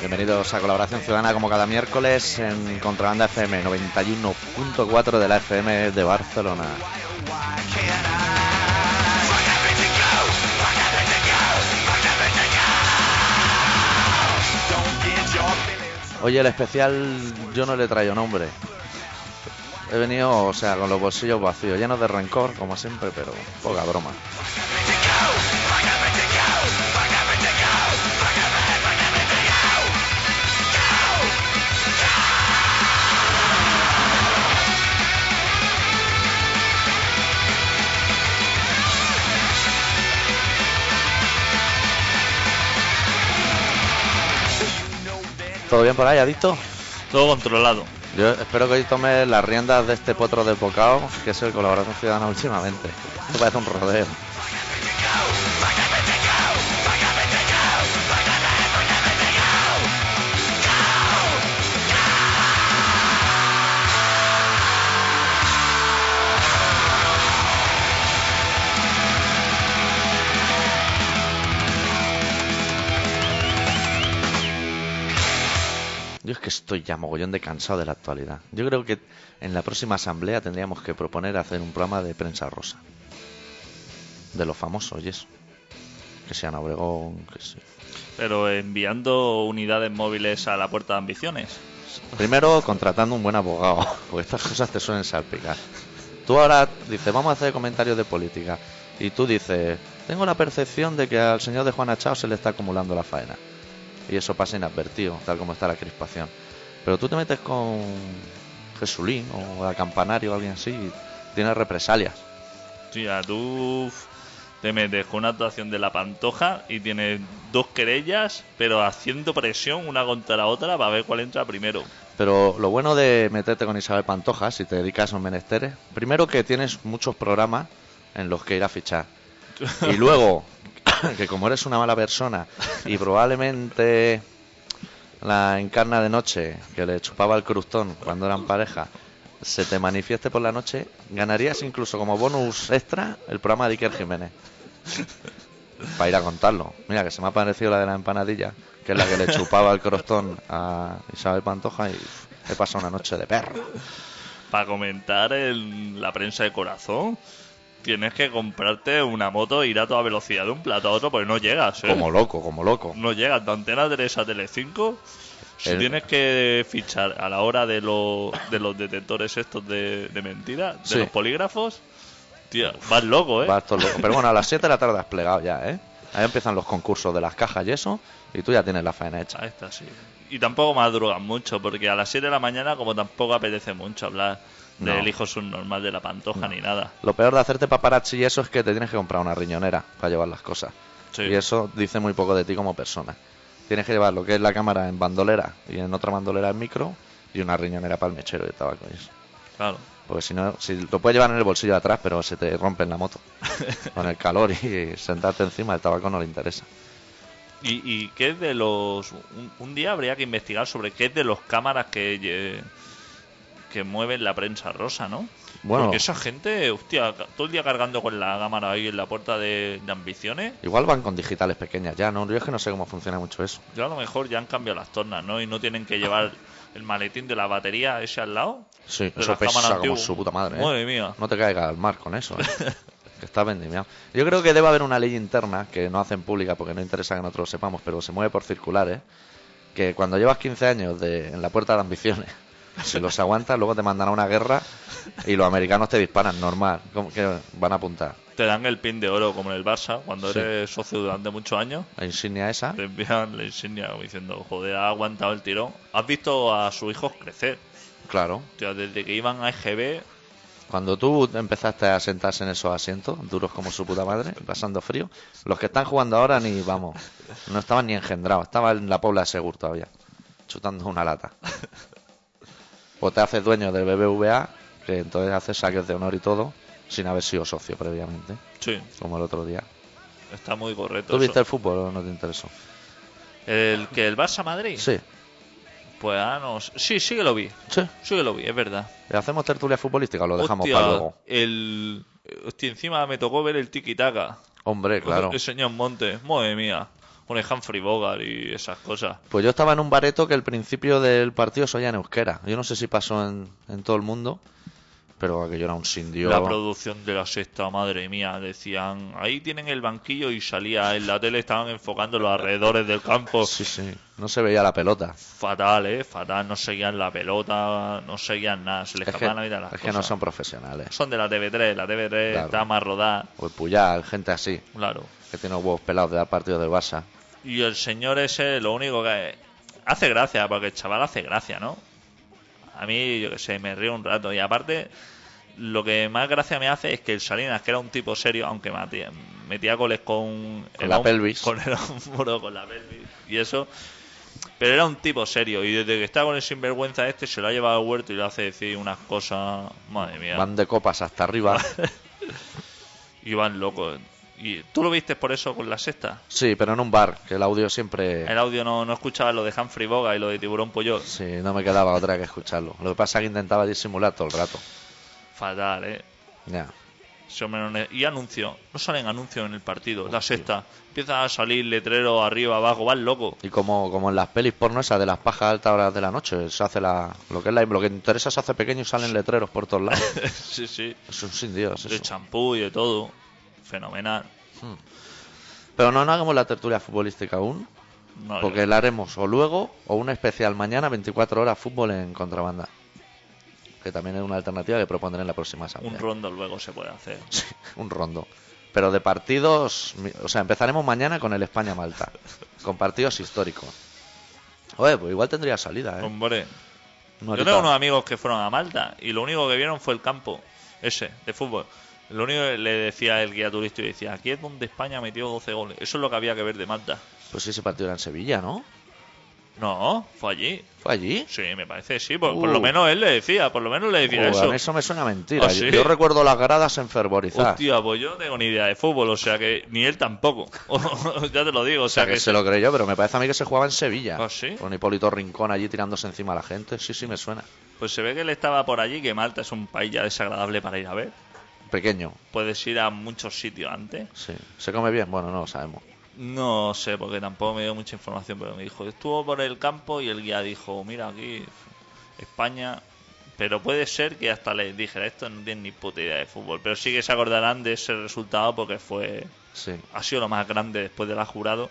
Bienvenidos a Colaboración Ciudadana como cada miércoles en Contrabanda FM 91.4 de la FM de Barcelona. Hoy el especial yo no le traigo nombre. He venido, o sea, con los bolsillos vacíos, llenos de rencor, como siempre, pero poca broma. ¿Todo bien por ahí, adicto? Todo controlado. Yo espero que hoy tome las riendas de este potro de bocado, que es el Colaboración Ciudadana últimamente. Esto parece un rodeo. Yo es que estoy ya mogollón de cansado de la actualidad. Yo creo que en la próxima asamblea tendríamos que proponer hacer un programa de prensa rosa. De los famosos y eso. Que sean Obregón, que sí. Pero enviando unidades móviles a la puerta de ambiciones. Primero contratando un buen abogado, porque estas cosas te suelen salpicar. Tú ahora dices, vamos a hacer comentarios de política. Y tú dices, tengo la percepción de que al señor de Juana Chao se le está acumulando la faena. Y eso pasa inadvertido, tal como está la crispación. Pero tú te metes con Jesulín o a Campanario o alguien así y tienes represalias. Sí, ya tú te metes con una actuación de la pantoja y tienes dos querellas, pero haciendo presión una contra la otra para ver cuál entra primero. Pero lo bueno de meterte con Isabel Pantoja, si te dedicas a esos menesteres, primero que tienes muchos programas en los que ir a fichar. Y luego, que como eres una mala persona y probablemente la encarna de noche que le chupaba el crustón cuando eran pareja se te manifieste por la noche, ganarías incluso como bonus extra el programa de Iker Jiménez. Para ir a contarlo. Mira, que se me ha parecido la de la empanadilla, que es la que le chupaba el crostón a Isabel Pantoja y he pasado una noche de perro. Para comentar en la prensa de corazón, tienes que comprarte una moto e ir a toda velocidad de un plato a otro porque no llegas. ¿eh? Como loco, como loco. No llegas de antena 3 a tele 5. Si El- tienes que fichar a la hora de, los de los detectores estos de, de mentira, de Sí. los polígrafos, tío, vas loco, ¿eh? Vas todo loco. Pero bueno, a las 7 de la tarde has plegado ya, ¿eh? Ahí empiezan los concursos de las cajas y eso, y tú ya tienes la faena hecha. Ahí está, sí. Y tampoco madrugas mucho, porque a las 7 de la mañana, como tampoco apetece mucho hablar No. del hijo subnormal de la pantoja ni nada. Lo peor de hacerte paparazzi y eso es que te tienes que comprar una riñonera para llevar las cosas. Sí. Y eso dice muy poco de ti como persona. Tienes que llevar lo que es la cámara en bandolera y en otra bandolera en micro y una riñonera para el mechero de tabaco y eso. Claro. Porque si no, si lo puedes llevar en el bolsillo de atrás, pero se te rompe en la moto. Con el calor y sentarte encima, el tabaco no le interesa. ¿Y, y qué es de los.? Un, un día habría que investigar sobre qué es de los cámaras que. eh, que mueven la prensa rosa, ¿no? Bueno. Porque esa gente, hostia, todo el día cargando con la cámara ahí en la puerta de, de ambiciones. Igual van con digitales pequeñas ya, ¿no? Yo es que no sé cómo funciona mucho eso. Yo a lo mejor ya han cambiado las tornas, ¿no? Y no tienen que llevar el maletín de la batería ese al lado. Sí, eso pesa como su puta madre, ¿eh? Madre mía. No te caiga al mar con eso, ¿eh? que está vendimiado. Yo creo que debe haber una ley interna que no hacen pública porque no interesa que nosotros lo sepamos, pero se mueve por circulares. Que cuando llevas 15 años de, en la puerta de ambiciones, si los aguantas, luego te mandan a una guerra y los americanos te disparan, normal. como que van a apuntar? Te dan el pin de oro como en el Barça, cuando Sí. eres socio durante muchos años. La insignia esa. Te envían la insignia como diciendo, joder, ha aguantado el tirón. Has visto a sus hijos crecer. Claro. Tío, desde que iban a EGB, Cuando tú empezaste a sentarse en esos asientos, duros como su puta madre, pasando frío, los que están jugando ahora ni, vamos, no estaban ni engendrados, estaban en la Pobla de Segur todavía, chutando una lata. O te haces dueño del BBVA, que entonces haces saques de honor y todo, sin haber sido socio previamente, sí, como el otro día. está muy correcto. ¿Tú viste eso. el fútbol o no te interesó? ¿El que el Barça Madrid? Sí, Pues ah, no. Sí, sí que lo vi. Sí. Sí que lo vi, es verdad. ¿Le hacemos tertulia futbolística o lo dejamos Hostia, para luego? El. Hostia, encima me tocó ver el tiki taka. Hombre, claro. El señor Montes, madre mía. Con el Humphrey Bogart y esas cosas. Pues yo estaba en un bareto que el principio del partido se oía en euskera. Yo no sé si pasó en, en todo el mundo, pero aquello era un sindio. La producción de la sexta, madre mía, decían, ahí tienen el banquillo y salía en la tele, estaban enfocando los alrededores del campo. Sí, sí. No se veía la pelota. Fatal, eh, fatal, no seguían la pelota, no seguían nada, se les Es que, escapaban la vida las es que no son profesionales. Son de la TV3, la TV3 Claro. está más rodada, O el Puyal, gente así, claro. que tiene huevos pelados de dar partidos del Barça. Y el señor ese, lo único que hace gracia, porque el chaval hace gracia, ¿no? A mí, yo que sé, me río un rato. Y aparte, lo que más gracia me hace es que el Salinas, que era un tipo serio, aunque metía, metía goles con... Con la pelvis. Con el hombro, con la pelvis. Y eso... Pero era un tipo serio. Y desde que está con el sinvergüenza este, se lo ha llevado al huerto y le hace decir unas cosas... Madre mía. Van de copas hasta arriba. Y van locos. ¿Y tú lo viste por eso con la sexta? Sí, pero en un bar, que el audio siempre... El audio no, no escuchaba lo de Humphrey Bogart y lo de Tiburón Puyol. Sí, no me quedaba otra que escucharlo. Lo que pasa es que intentaba disimular todo el rato. Fatal, ¿eh? Ya. Y anuncio. No salen anuncios en el partido. La sexta. Empieza a salir letrero arriba, abajo. Van loco. Y como, como en las pelis porno esas de las pajas altas horas de la noche, se hace la, lo que es la, lo que interesa se hace pequeño y salen letreros por todos lados. sí, sí. Es un sin Dios De eso. champú y de todo. Fenomenal. Pero no, no hagamos la tertulia futbolística aún, No, porque la haremos o luego o una especial mañana, 24 horas fútbol en contrabanda. Que también es una alternativa que propondré en la próxima asamblea. Un rondo luego se puede hacer. Sí, un rondo. Pero de partidos, o sea, empezaremos mañana con el España-Malta, con partidos históricos. Oye, pues igual tendría salida, ¿eh? Hombre. Yo tengo unos amigos que fueron a Malta y lo único que vieron fue el campo. Ese, de fútbol. Lo único que le decía el guía turístico y decía, aquí es donde España metió 12 goles. Eso es lo que había que ver de Malta. Pues ese partido era en Sevilla, ¿no? No, fue allí. ¿Fue allí? Sí, me parece, sí. Por, por Uh. lo menos él le decía, por lo menos le decía eso. eso me suena mentira. ¿Ah, yo, sí? yo recuerdo las gradas enfervorizadas. Hostia, pues yo no tengo ni idea de fútbol, o sea que ni él tampoco. ya te lo digo, o O sea, sea que se lo creyó, pero me parece a mí que se jugaba en Sevilla. ¿Ah, sí? Con Hipólito Rincón allí tirándose encima a la gente. Sí, sí, me suena. Pues se ve que él estaba por allí, que Malta es un país ya desagradable para ir a ver. Pequeño, Puedes ir a muchos sitios antes. sí. ¿Se come bien? Bueno, no lo sabemos. No sé, porque tampoco me dio mucha información, pero me dijo, estuvo por el campo y el guía dijo, mira aquí, España... Pero puede ser que hasta les dijera, esto no tienen ni puta idea de fútbol. Pero sí que se acordarán de ese resultado porque fue... Sí, Ha sido lo más grande después de la jurado.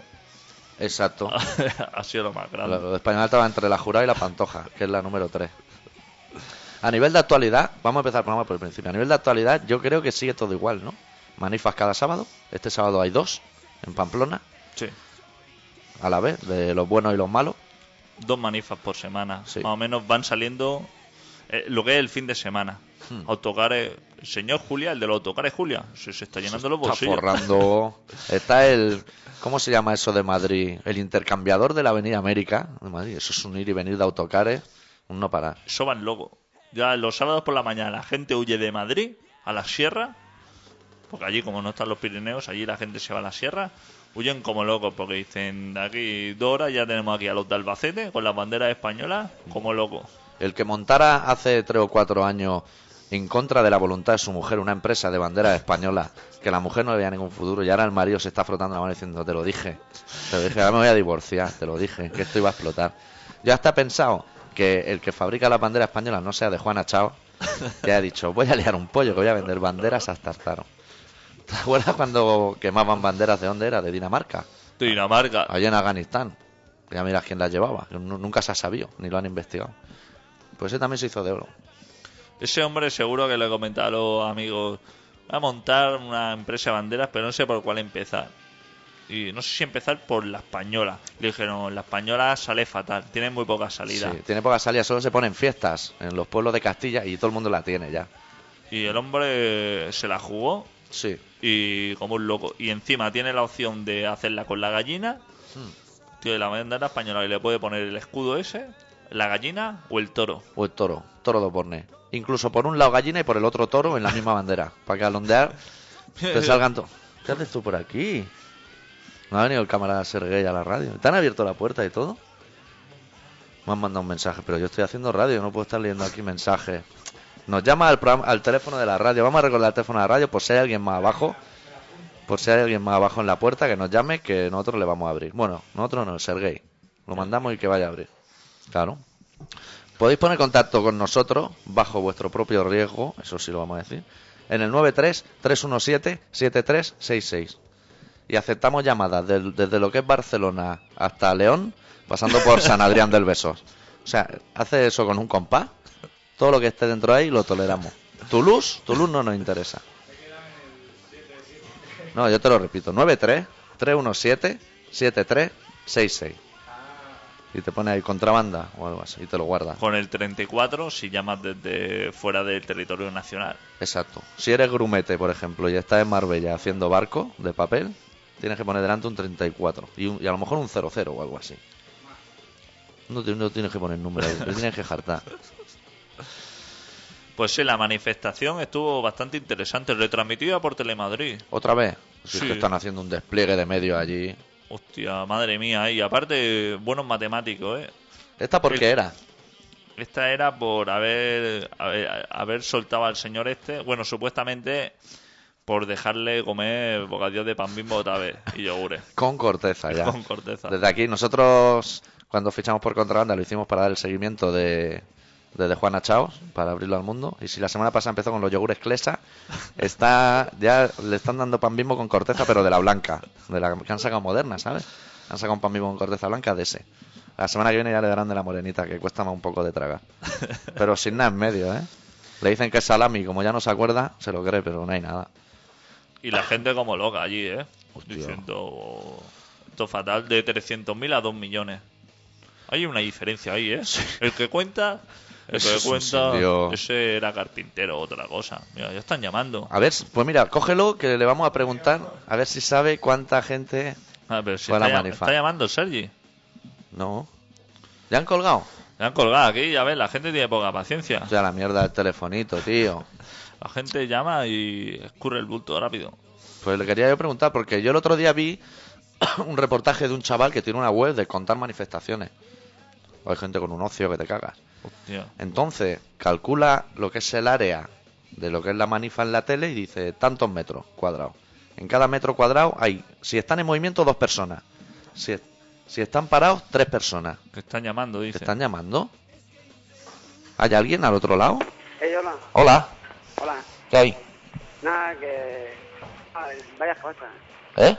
exacto. ha sido lo más grande. Lo de Español estaba entre la jurada y la pantoja, que es la número 3. A nivel de actualidad, vamos a empezar el programa por el principio. A nivel de actualidad, yo creo que sigue todo igual, ¿no? Manifas cada sábado. Este sábado hay dos en Pamplona, Sí. a la vez, de los buenos y los malos. Dos manifas por semana. Sí. Más o menos van saliendo eh, lo que es el fin de semana. Hmm. Autocares. Señor Julia, el de los autocares Julia, se, se está llenando los Está bolsillos. forrando. Está el. ¿Cómo se llama eso de Madrid? El intercambiador de la Avenida América de Madrid. Eso es un ir y venir de autocares, un no parar. Eso van loco. Ya los sábados por la mañana la gente huye de Madrid a la sierra. Porque allí, como no están los Pirineos, allí la gente se va a la sierra. Huyen como locos porque dicen, de aquí dos horas ya tenemos aquí a los de Albacete con las banderas españolas como locos. El que montara hace tres o cuatro años en contra de la voluntad de su mujer una empresa de banderas españolas, que la mujer no le veía ningún futuro, y ahora el marido se está frotando la mano diciendo, te lo dije, te lo dije, ahora me voy a divorciar, te lo dije, que esto iba a explotar. Ya está pensado que el que fabrica las banderas españolas no sea de Juana Chao, ya he dicho, voy a liar un pollo, que voy a vender banderas hasta Taro. ¿Te acuerdas cuando quemaban banderas de dónde era? De Dinamarca, Dinamarca. allá en Afganistán. Ya miras quién las llevaba, que nu- nunca se ha sabido, ni lo han investigado. Pues ese también se hizo de oro. Ese hombre seguro que le comentaba a los amigos, va a montar una empresa de banderas, pero no sé por cuál empezar. Y no sé si empezar por la española. Le dijeron, la española sale fatal, tiene muy poca salida. Sí, tiene poca salida, solo se pone en fiestas en los pueblos de Castilla y todo el mundo la tiene ya. Y el hombre se la jugó Sí. y como un loco. Y encima tiene la opción de hacerla con la gallina. Tío, de la bandera española y le puede poner el escudo ese, la gallina o el toro. O el toro, toro de Borne. Incluso por un lado gallina y por el otro toro en la misma bandera. Para que al ondear te salgan todos. ¿Qué haces tú por aquí? No ha venido el camarada Sergey a la radio. ¿Te han abierto la puerta y todo? Me han mandado un mensaje, pero yo estoy haciendo radio, no puedo estar leyendo aquí mensajes. Nos llama al, al teléfono de la radio. Vamos a recordar el teléfono de la radio por si hay alguien más abajo. Por si hay alguien más abajo en la puerta que nos llame, que nosotros le vamos a abrir. Bueno, nosotros no, Sergey. Lo mandamos y que vaya a abrir. Claro. Podéis poner contacto con nosotros bajo vuestro propio riesgo, eso sí lo vamos a decir, en el 93-317-7366. Y aceptamos llamadas desde lo que es Barcelona hasta León, pasando por San Adrián del Besós. O sea, hace eso con un compás, todo lo que esté dentro de ahí lo toleramos. Toulouse, Toulouse no nos interesa. No, yo te lo repito, 93-317-7366. Y te pone ahí contrabanda o algo así y te lo guardas. Con el 34 si llamas desde fuera del territorio nacional. Exacto. Si eres grumete, por ejemplo, y estás en Marbella haciendo barco de papel, tienes que poner delante un 34 y, un- y a lo mejor un 00 o algo así. No, te- no tienes que poner número, ahí, te tienes que jartar. Pues sí, la manifestación estuvo bastante interesante, retransmitida por Telemadrid. Otra vez. Si es Sí. que están haciendo un despliegue de medios allí. Hostia, madre mía, y aparte, buenos matemáticos, ¿eh? ¿Esta por qué era? Esta era por haber, haber, haber soltado al señor este, bueno, supuestamente por dejarle comer bocadillos de pan bimbo otra vez y yogures. Con corteza ya. Con corteza. Desde aquí, nosotros, cuando fichamos por contrabanda, lo hicimos para dar el seguimiento de, de, de Juana Chaos, para abrirlo al mundo. Y si la semana pasada empezó con los yogures Clesa, está ya le están dando pan bimbo con corteza, pero de la blanca, de la que han sacado moderna, ¿sabes? Han sacado un pan bimbo con corteza blanca de ese. La semana que viene ya le darán de la morenita, que cuesta más un poco de tragar. Pero sin nada en medio, ¿eh? Le dicen que es salami, como ya no se acuerda, se lo cree, pero no hay nada. Y la gente como loca allí, ¿eh? Hostia. Diciendo, esto es fatal, de 300.000 a 2 millones. Hay una diferencia ahí, ¿eh? El que cuenta, el Eso que cuenta, ese era carpintero, otra cosa. Mira, ya están llamando. A ver, pues mira, cógelo, que le vamos a preguntar, a ver si sabe cuánta gente A ver, si Fue a la manifa. está llamando Sergi. No. ¿Ya han colgado? Me han colgado aquí, ya ves, la gente tiene poca paciencia. O sea, la mierda del telefonito, tío. La gente llama y escurre el bulto rápido. Pues le quería yo preguntar, porque yo el otro día vi un reportaje de un chaval que tiene una web de contar manifestaciones. Hay gente con un ocio que te cagas. Hostia. Entonces, calcula lo que es el área de lo que es la manifa en la tele y dice tantos metros cuadrados. En cada metro cuadrado hay, si están en movimiento, dos personas. Si, si están parados, tres personas. Que están llamando, ¿Te dice. están llamando? ¿Hay alguien al otro lado? Hey, hola, Hola, hola. ¿qué hay? Nada, que... a ver, varias cosas. ¿Eh?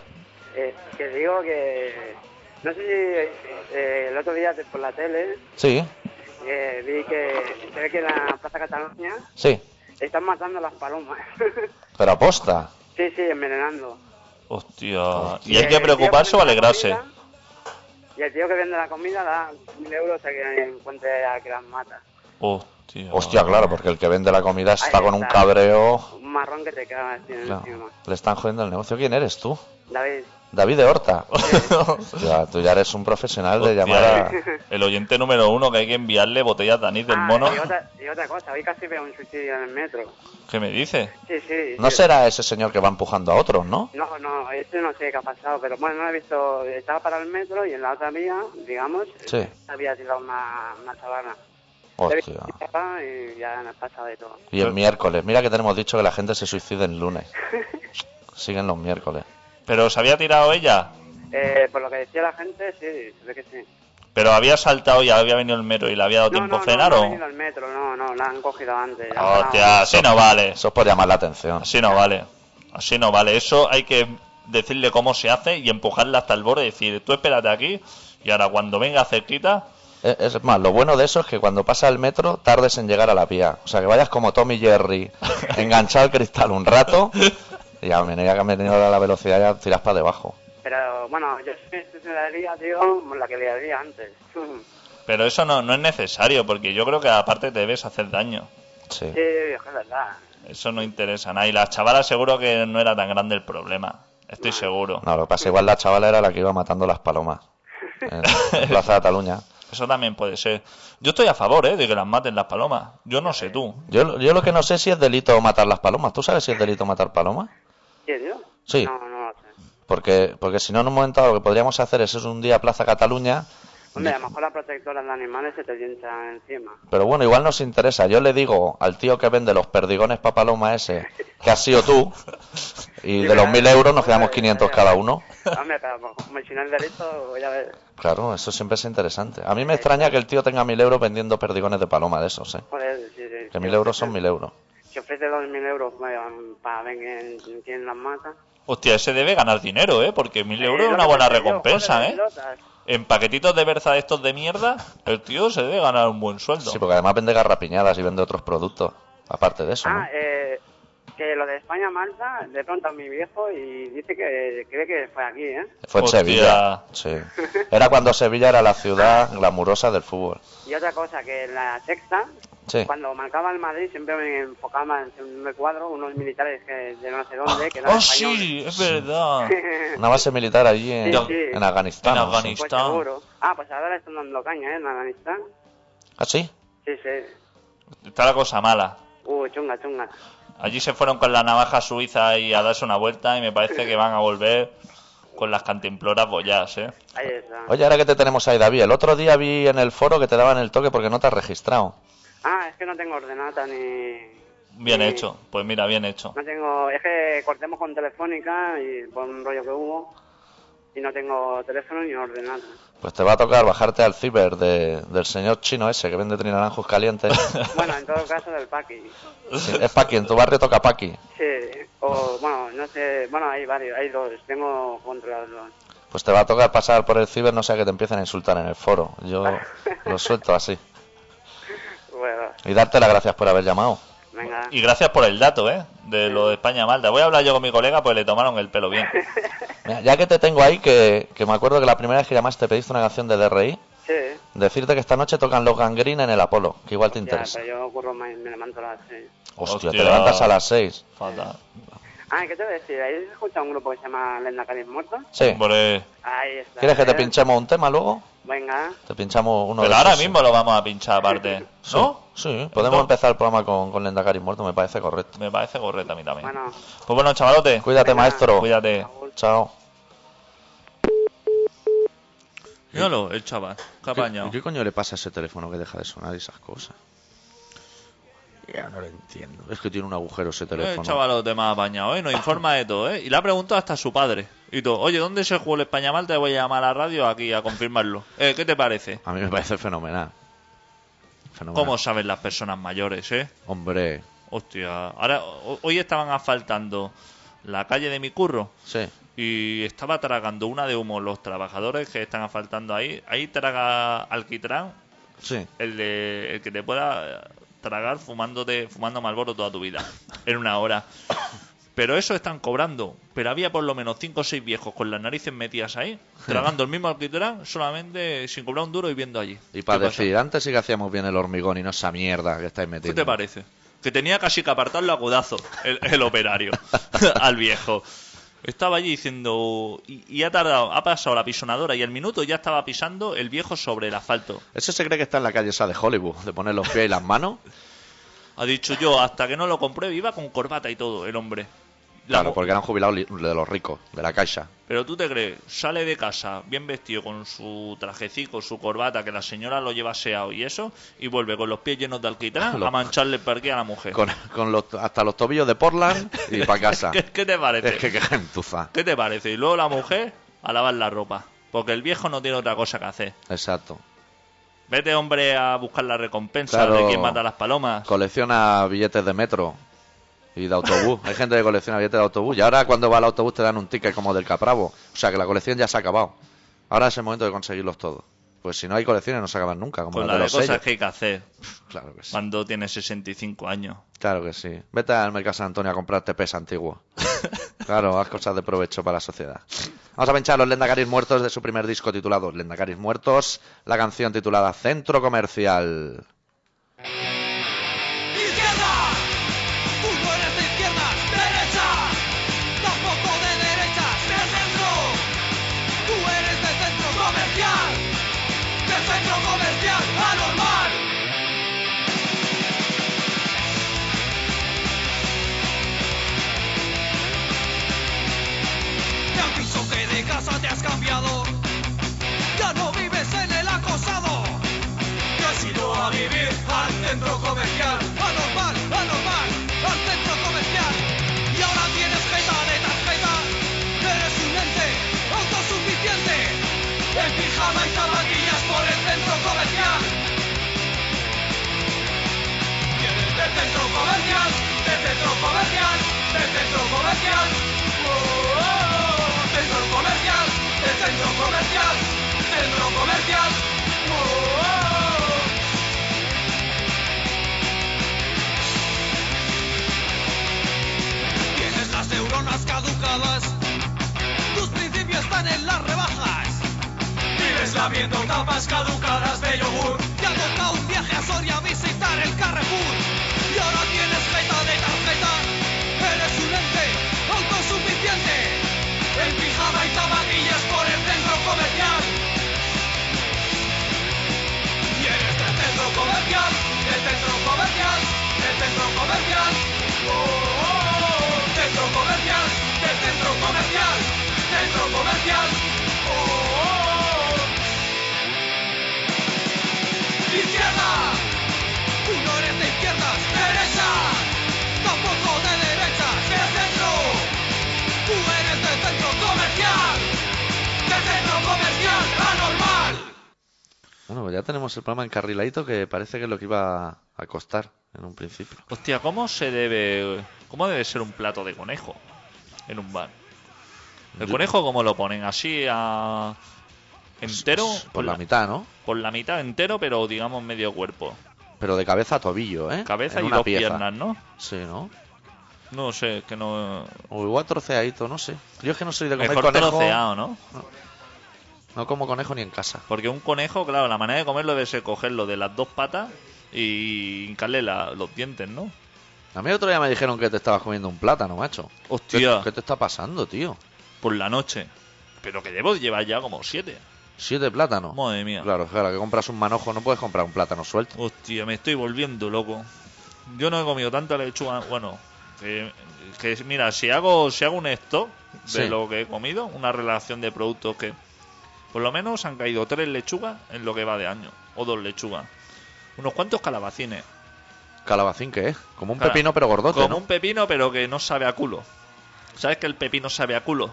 Eh, que digo que... No sé si eh, el otro día por la tele Sí, eh, vi que se ve que en la Plaza Cataluña sí. están matando las palomas. Pero aposta. sí, sí, envenenando. Hostia. ¿Y Y hay que preocuparse que o alegrarse? comida- Y el tío que vende la comida da mil euros a que encuentre a que las mata. Hostia. Hostia, claro, porque el que vende la comida está Ahí con un está. cabreo. Un marrón que te cagas Claro, encima. le están jodiendo el negocio. ¿Quién eres tú? David, David de Horta. Ya, tú ya eres un profesional de Hostia, llamar a... eh. El oyente número uno que hay que enviarle botellas de anís del Ah, mono. Y otra, y otra cosa, hoy casi veo un suicidio en el metro. ¿Qué me dice? Sí, sí. No sí. será ese señor que va empujando a otros, ¿no? No, no, este no sé qué ha pasado, pero bueno, no he visto, estaba para el metro y en la otra vía, digamos, Sí. había tirado una, una sabana. Hostia. Y ya me ha pasado de todo. Y el miércoles. Mira que tenemos dicho que la gente se suicide el lunes. Siguen los miércoles. ¿Pero se había tirado ella? Eh, por lo que decía la gente, sí, se ve que sí. ¿Pero había saltado y había venido el metro y le había dado No, tiempo no, a no, frenar no, ha o...? venido al metro, no, no, la han cogido antes. ya Hostia, así no vale. Eso es por llamar la atención. Así no vale. Así no vale. Eso hay que decirle cómo se hace y empujarla hasta el borde y decir, tú espérate aquí y ahora cuando venga cerquita... Eh, Es más, lo bueno de eso es que cuando pasa el metro tardes en llegar a la vía. O sea, que vayas como Tommy Jerry, enganchado al cristal un rato y mira, ya que han venido a la velocidad ya tiras para debajo. Pero bueno, yo sí me la haría, tío, la que le haría antes. Pero eso no, no es necesario porque yo creo que aparte te debes hacer daño. Sí. Sí, es verdad. Eso no interesa a nadie. La chavala seguro que no era tan grande el problema. Estoy seguro. No, lo que pasa igual la chavala era la que iba matando las palomas. En, en Plaza de Cataluña. Eso también puede ser. Yo estoy a favor, ¿eh? De que las maten las palomas. Yo no sé tú. Yo, yo lo que no sé si es delito matar las palomas. ¿Tú sabes si es delito matar palomas? Sí. No, no lo sé. Porque, porque si no, en un momento dado lo que podríamos hacer es, es un día Plaza Cataluña Hombre, a lo mejor la protectora de animales se te hincha encima. Pero bueno, igual nos interesa. Yo le digo al tío que vende los perdigones papaloma ese, que has sido tú, y Sí, de los mil euros nos quedamos Hombre, 500 vaya. cada uno. Hombre, pero delito, voy a ver. Claro, eso siempre es interesante. A mí me extraña que el tío tenga mil euros vendiendo perdigones de paloma de esos, ¿eh? Joder, sí, sí. Que mil euros son mil euros. Si ofrece dos mil euros vaya, para ver quién, quién las mata. Hostia, ese debe ganar dinero, ¿eh? Porque mil euros es una buena recompensa, joder, ¿eh? pelotas. En paquetitos de berza de estos de mierda, el tío se debe ganar un buen sueldo. Sí, porque además vende garrapiñadas y vende otros productos, aparte de eso, ¿no? Ah, eh, que lo de España-Malta, le pregunto a mi viejo y dice que cree que fue aquí, ¿eh? Fue en hostia. Sevilla. Sí. Era cuando Sevilla era la ciudad glamurosa del fútbol. Y otra cosa, que en la sexta, Sí. cuando marcaba el Madrid, siempre me enfocaba en un cuadro, unos militares que de no sé dónde, que eran ¡Oh, españoles. sí! Es verdad. Una base militar allí en, Sí, sí. en Afganistán. En. Afganistán. Pues seguro. Ah, pues ahora le están dando caña, ¿eh? En Afganistán. ¿Ah, sí? Sí, sí. Está la cosa mala. Uh, chunga, chunga. Allí se fueron con la navaja suiza y a darse una vuelta y me parece que van a volver con las cantimploras bollás, ¿eh? Ahí está. Oye, ahora que te tenemos ahí, David, el otro día vi en el foro que te daban el toque porque no te has registrado. Ah, es que no tengo ordenata ni... Bien ni- hecho. Pues mira, bien hecho. No tengo... Es que cortemos con Telefónica y por un rollo que hubo y no tengo teléfono ni ordenata. Pues te va a tocar bajarte al ciber de- del señor chino ese que vende trinaranjos calientes. Bueno, en todo caso del Paqui. Sí, es Paqui, en tu barrio toca Paqui. Sí, o bueno, no sé, bueno, hay varios, hay dos, tengo controlados los. Pues te va a tocar pasar por el ciber, no sea que te empiecen a insultar en el foro. Yo lo suelto así. Bueno, Y darte las gracias por haber llamado. Venga. Y gracias por el dato, ¿eh? De lo de España-Malta. Voy a hablar yo con mi colega, pues le tomaron el pelo bien. Mira, ya que te tengo ahí, que, que me acuerdo que la primera vez que llamaste pediste una canción de DRI, Sí, decirte que esta noche tocan los Gangrene en el Apolo, que igual te interesa. pero yo curro me levanto a las seis. Hostia, te levantas a las 6. Fatal. Ah, ¿qué te voy a decir? ¿Ahí se escucha un grupo que se llama Lenda Caris Muertos? Sí. Hombre. Ahí está. ¿Quieres que te ¿eh? pinchemos un tema luego? Venga. Te pinchamos uno Pero de ahora mismo lo vamos a pinchar aparte. Sí, ¿No? sí, podemos Entonces- empezar el programa con, con Lendakari muerto, me parece correcto. Me parece correcto a mí también. Bueno, Pues bueno, chavalote. Cuídate, Venga. maestro. Cuídate. Chao. Míralo, el chaval. ¿Qué ha ¿Qué, apañado? qué coño le pasa a ese teléfono que deja de sonar y esas cosas? Ya no lo entiendo. Es que tiene un agujero ese El teléfono. chavalote más apañado, ¿eh? Nos informa de todo, ¿eh? Y le ha preguntado hasta a su padre. Y todo, oye, ¿dónde se jugó el España Malta? Voy a llamar a la radio aquí a confirmarlo. Eh, ¿Qué te parece? A mí me parece fenomenal. Fenomenal. ¿Cómo saben las personas mayores, eh? Hombre, Hostia, ahora, ho- hoy estaban asfaltando la calle de mi curro sí. y estaba tragando una de humo los trabajadores que están asfaltando ahí. Ahí traga alquitrán Sí. el, de, el que te pueda tragar fumándote, fumando Malboro toda tu vida, en una hora. Pero eso están cobrando. Pero había por lo menos 5 o 6 viejos con las narices metidas ahí, tragando el mismo alquitrán, solamente sin cobrar un duro y viendo allí. Y para ¿Qué pasa? decir, antes sí que hacíamos bien el hormigón y no esa mierda que estáis ¿Qué metiendo. te parece? Que tenía casi que apartarlo a el operario al viejo. Estaba allí diciendo. Y, y ha tardado, ha pasado la pisonadora y al minuto ya estaba pisando el viejo sobre el asfalto. Ese se cree que está en la calle esa de Hollywood, de poner los pies y las manos. Ha dicho yo, hasta que no lo compruebe, iba con corbata y todo, el hombre. La Claro, porque eran jubilados de los ricos, de la caixa. Pero tú te crees, sale de casa bien vestido con su trajecico, su corbata, que la señora lo lleva aseado y eso, y vuelve con los pies llenos de alquitrán a mancharle el parque a la mujer. Con, con los, hasta los tobillos de Portland y para casa. ¿Qué, qué te parece? Es que qué gentuza. ¿Qué te parece? Y luego la mujer a lavar la ropa. Porque el viejo no tiene otra cosa que hacer. Exacto. Vete, hombre, a buscar la recompensa Claro. de quien mata a las palomas. Colecciona billetes de metro y de autobús. Hay gente que colecciona billetes de autobús. Y ahora cuando va al autobús te dan un ticket como del Capravo. O sea que la colección ya se ha acabado. Ahora es el momento de conseguirlos todos. Pues si no hay colecciones no se acaban nunca, como Con las la de de los cosas sellos. que hay que hacer Claro que sí. cuando tienes 65 años. Claro que sí. Vete al Mercado San Antonio a comprarte pez antiguo. Claro, haz cosas de provecho para la sociedad. Vamos a pinchar los Lendacaris Muertos de su primer disco titulado Lendacaris Muertos, la canción titulada Centro Comercial. Centro comercial. Anormal, anormal, al centro comercial. Y ahora tienes jeta de tarjeta. Eres un ente autosuficiente. En pijama y zapatillas por el centro comercial. Vienes del centro comercial, del centro comercial, del centro comercial. Oh, oh, oh. Centro comercial, del centro comercial, centro comercial. Caducadas. Tus principios están en las rebajas. Vives labiendo tapas caducadas de yogur. Te ha tocado un viaje a Soria a visitar el Carrefour. Y ahora tienes jeta de tarjeta. Eres un ente autosuficiente. En pijama y zapatillas por el centro comercial. Y eres del centro comercial, del centro comercial, del centro comercial. Oh. Centro comercial, del centro comercial, centro comercial. Oh, oh, oh. Izquierda, tú no eres Bueno, pues ya tenemos el programa encarriladito que parece que es lo que iba a costar en un principio. Hostia, ¿cómo se debe. ¿Cómo debe ser un plato de conejo en un bar? ¿El Yo- conejo cómo lo ponen? ¿Así a. entero? Por la mitad, ¿no? Por la mitad entero, pero digamos medio cuerpo. Pero de cabeza a tobillo, ¿eh? Cabeza En y dos pieza. piernas, ¿no? Sí, ¿no? No sé, que no. O igual troceadito, no sé. Yo es que no soy de comer Mejor conejo. troceado, ¿no? No como conejo ni en casa. Porque un conejo, claro, la manera de comerlo debe ser cogerlo de las dos patas y hincarle la- los dientes, ¿no? A mí otro día me dijeron que te estabas comiendo un plátano, macho. Hostia. ¿Qué, qué te está pasando, tío? Por la noche. Pero que debo llevar ya como siete. ¿Siete plátanos? Madre mía. Claro, claro, que compras un manojo, no puedes comprar un plátano suelto. Hostia, me estoy volviendo loco. Yo no he comido tanta lechuga. Bueno, que, que mira, si hago, si hago un stock de Sí. lo que he comido, una relación de productos que por lo menos han caído tres lechugas en lo que va de año. O dos lechugas. Unos cuantos calabacines. ¿Calabacín qué es? Como un Cala- pepino pero gordote, Como ¿no? un pepino, pero que no sabe a culo. ¿Sabes que el pepino sabe a culo?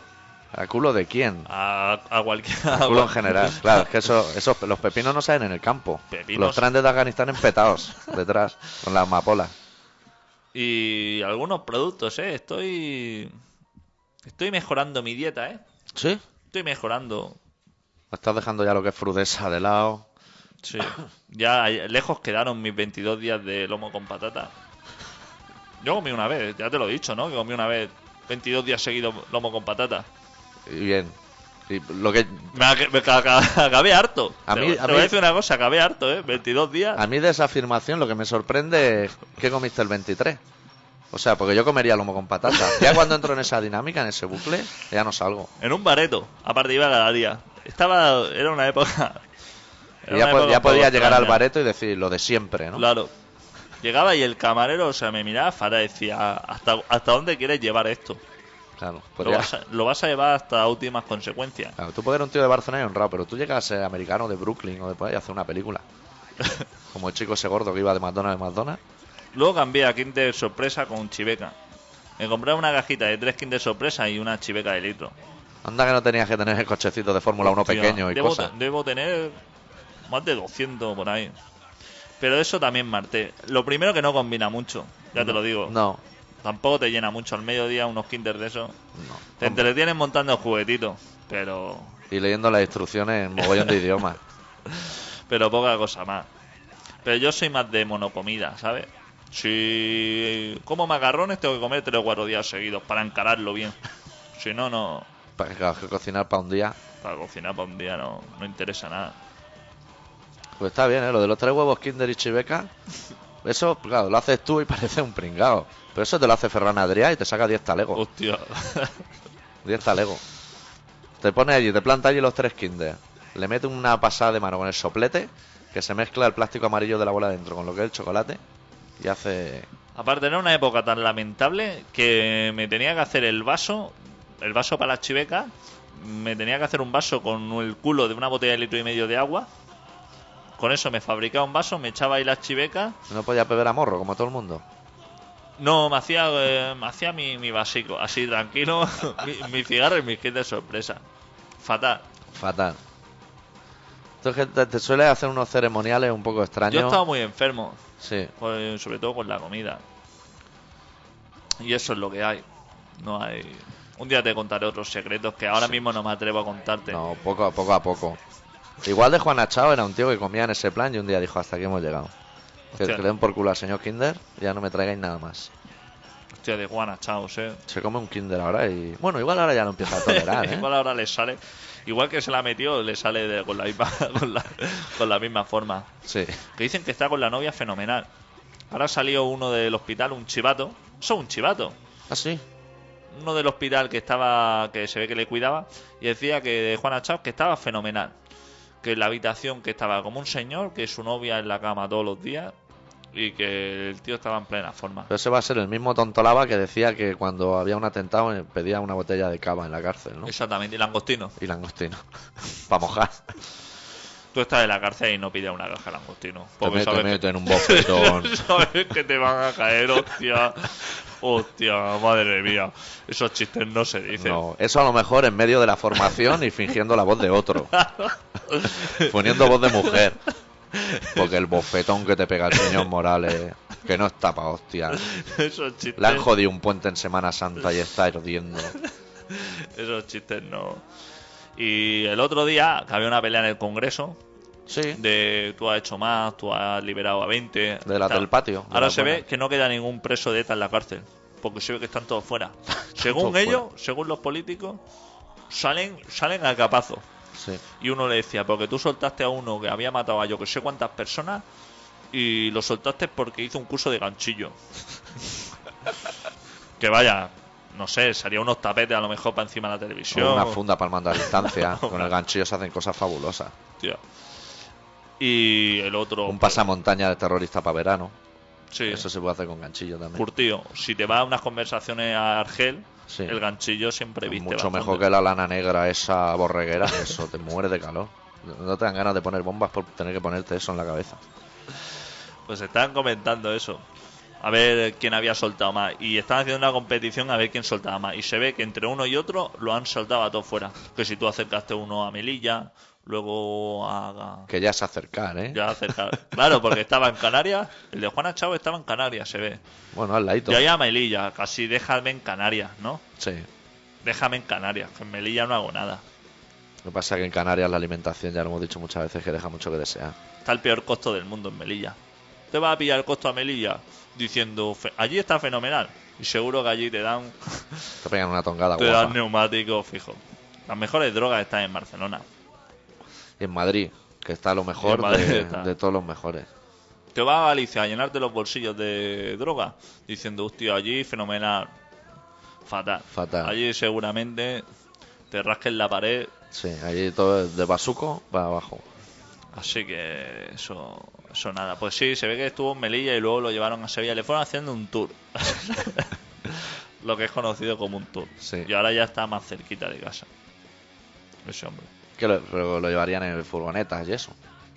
¿A culo de quién? A, a cualquier. A culo en general. Claro, es que eso, esos, los pepinos no salen en el campo. Pepinos. Los traen desde Afganistán empetados detrás, con las amapolas. Y algunos productos, ¿eh? Estoy. Estoy mejorando mi dieta, ¿eh? ¿Sí? Estoy mejorando. Estás dejando ya lo que es frudesa de lado. Sí. Ya lejos quedaron mis 22 días de lomo con patata. Yo comí una vez, ya te lo he dicho, ¿no? Que comí una vez 22 días seguidos lomo con patata. Y bien. Y lo que Me, me ca- ca- acabé harto. A Te- mí- te a voy mí- a decir una cosa, acabé harto, ¿eh? 22 días. A mí de esa afirmación lo que me sorprende es que comiste el 23. O sea, porque yo comería lomo con patata. Ya cuando entro en esa dinámica, en ese bucle, ya no salgo. En un bareto, aparte iba cada día. Estaba, era una época. Era ya, una po- época ya un poco podía llegar al bareto y decir lo de siempre, ¿no? Claro. Llegaba y el camarero, o sea, me miraba fatal y decía, ¿hasta, ¿hasta dónde quieres llevar esto? Claro, Lo vas, a, lo vas a llevar hasta últimas consecuencias. Claro, tú puedes ser un tío de Barcelona y honrado, pero tú llegas a ser americano de Brooklyn o de por ahí a hacer una película. Como el chico ese gordo que iba de McDonald's a McDonald's. Luego cambié a Kinder Sorpresa con Chiveca. Me compré una cajita de tres Kinder Sorpresa y una Chiveca de litro. Anda que no tenías que tener el cochecito de Fórmula 1 Hostia, pequeño y debo, cosas. debo tener más de 200 por ahí. Pero eso también marté. Lo primero que no combina mucho, ya te lo digo. No, Tampoco te llena mucho al mediodía unos Kinder de eso. no. Te Hombre, entretienen montando juguetitos, pero Y leyendo las instrucciones en mogollón de idiomas. pero poca cosa más. Pero yo soy más de monocomida, ¿sabes? Si como macarrones tengo que comer tres o cuatro días seguidos para encararlo bien. Si no, no. Para que, que cocinar para un día. Para cocinar para un día no, no interesa nada. Pues está bien, ¿eh? Lo de los tres huevos Kinder y Chiveca. Eso, claro, lo haces tú y parece un pringao. Pero eso te lo hace Ferran Adrià y te saca 10 talegos. Hostia. 10 talegos. Te pone allí, te planta allí los tres Kinder. Le mete una pasada de mano con el soplete. Que se mezcla el plástico amarillo de la bola dentro con lo que es el chocolate. Y hace. Aparte era una época tan lamentable que me tenía que hacer el vaso, el vaso para la chiveca, me tenía que hacer un vaso con el culo de una botella de litro y medio de agua Con eso me fabricaba un vaso, me echaba ahí las chivecas. No podía beber a morro, como todo el mundo. No, me hacía, eh, me hacía mi, mi básico, así tranquilo, mi, mi cigarro y mi kit de sorpresa. Fatal. Fatal. Entonces te, te suele hacer unos ceremoniales un poco extraños. Yo estaba muy enfermo, Sí. pues, sobre todo con la comida. Y eso es lo que hay. No hay. Un día te contaré otros secretos que ahora mismo no me atrevo a contarte. No, poco a poco a poco. Igual de Juan Achao era un tío que comía en ese plan y un día dijo hasta aquí hemos llegado. Que, Hostia. que le den por culo al señor Kinder ya no me traigáis nada más. Hostia, de Juana, chaos, eh. Se come un Kinder ahora y... Bueno, igual ahora ya lo empieza a tolerar, ¿eh? Igual ahora le sale. Igual que se la metió, le sale de- con, la misma, con, la, con la misma forma. Sí. Que dicen que está con la novia fenomenal. Ahora salió uno del hospital, un chivato. Eso es un chivato. ¿Ah, sí? Uno del hospital que estaba, que se ve que le cuidaba, y decía que de Juana Chao que estaba fenomenal. Que en la habitación que estaba como un señor, que su novia en la cama todos los días, y que el tío estaba en plena forma. Pero ese va a ser el mismo tontolaba que decía que cuando había un atentado eh, pedía una botella de cava en la cárcel, ¿no? Exactamente, y langostino. Y langostino. Para mojar. Tú estás en la cárcel y no pides una caja de langostino. Porque me- te sabes que- meten un bofetón. Sabes que te van a caer, hostia. Hostia, madre mía. Esos chistes no se dicen. No, eso a lo mejor en medio de la formación y fingiendo la voz de otro. Poniendo voz de mujer. Porque el bofetón que te pega el señor Morales, que no está pa' hostia. Esos chistes. Le han jodido un puente en Semana Santa y está hirviendo. Esos chistes no. Y el otro día, que había una pelea en el Congreso, Sí, de tú has hecho más, tú has liberado a 20. De tal. del patio, de Ahora se ve que no queda ningún preso de ETA en la cárcel. Porque se ve que están todos fuera. Según Todos ellos, según los políticos, salen, salen a capazo. sí. Y uno le decía, porque tú soltaste a uno que había matado a yo que sé cuántas personas y lo soltaste porque hizo un curso de ganchillo. que vaya, no sé, sería unos tapetes a lo mejor para encima de la televisión. Una funda palmando a distancia. Con el ganchillo se hacen cosas fabulosas. Hostia. Y el otro... Un pasamontaña de terrorista para verano. Sí, Eso se puede hacer con ganchillo también. curtido. Si te vas a unas conversaciones a Argel, Sí. el ganchillo siempre viste Mucho bastante. mejor que la lana negra esa borreguera. Eso te muere de calor. No te dan ganas de poner bombas por tener que ponerte eso en la cabeza. Pues estaban comentando eso. A ver quién había soltado más. Y están haciendo una competición a ver quién soltaba más. Y se ve que entre uno y otro lo han soltado a todos fuera. Que si tú acercaste uno a Melilla, luego a. Que ya se acercan, ¿eh? Ya acerca. Claro, porque estaba en Canarias. El de Juana Chávez estaba en Canarias, se ve. Bueno, al ladito. Y ahí a Melilla, casi déjame en Canarias, ¿no? Sí. Déjame en Canarias, que en Melilla no hago nada. Lo que pasa es que en Canarias la alimentación, ya lo hemos dicho muchas veces, que deja mucho que desear. Está el peor costo del mundo en Melilla. Te vas a pillar el costo a Melilla diciendo, "Fe- allí está fenomenal. Y seguro que allí te dan Te pegan una tongada Te dan guapa. neumáticos fijos. Las mejores drogas están en Barcelona. Y en Madrid, que está lo mejor de, está. de todos los mejores. Te vas a Galicia a llenarte los bolsillos de droga diciendo, hostia, allí fenomenal. Fatal. Fatal. Allí seguramente te rasquen la pared. Sí, allí todo es de basuco para abajo. Así que eso, eso nada. Pues sí, se ve que estuvo en Melilla y luego lo llevaron a Sevilla. Le fueron haciendo un tour. lo que es conocido como un tour. Sí. Y ahora ya está más cerquita de casa. Ese hombre. Que lo, llevarían en furgonetas y eso.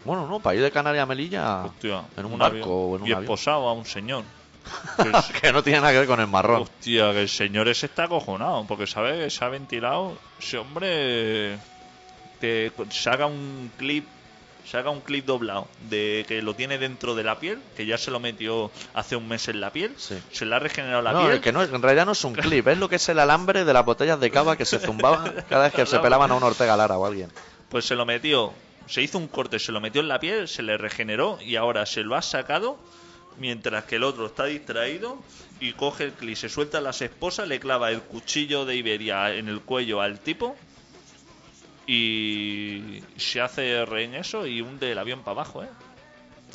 Bueno, no, para ir de Canarias a Melilla Hostia, en un, avión. barco o en un y avión. esposado a un señor. Que es- que no tiene nada que ver con el marrón. Hostia, que el señor ese está acojonado, porque sabe que se ha ventilado. Ese hombre te saca un clip, saca un clip doblado de que lo tiene dentro de la piel, que ya se lo metió hace un mes en la piel, Sí. se le ha regenerado la no, piel. es que no, en realidad no es un clip, es lo que es el alambre de las botellas de cava que se zumbaban cada vez que se pelaban a un Ortega Lara o alguien. Pues se lo metió, se hizo un corte, se lo metió en la piel, se le regeneró y ahora se lo ha sacado mientras que el otro está distraído y coge el clip, se suelta las esposas, le clava el cuchillo de Iberia en el cuello al tipo y se hace rehén eso y hunde el avión para abajo, ¿eh?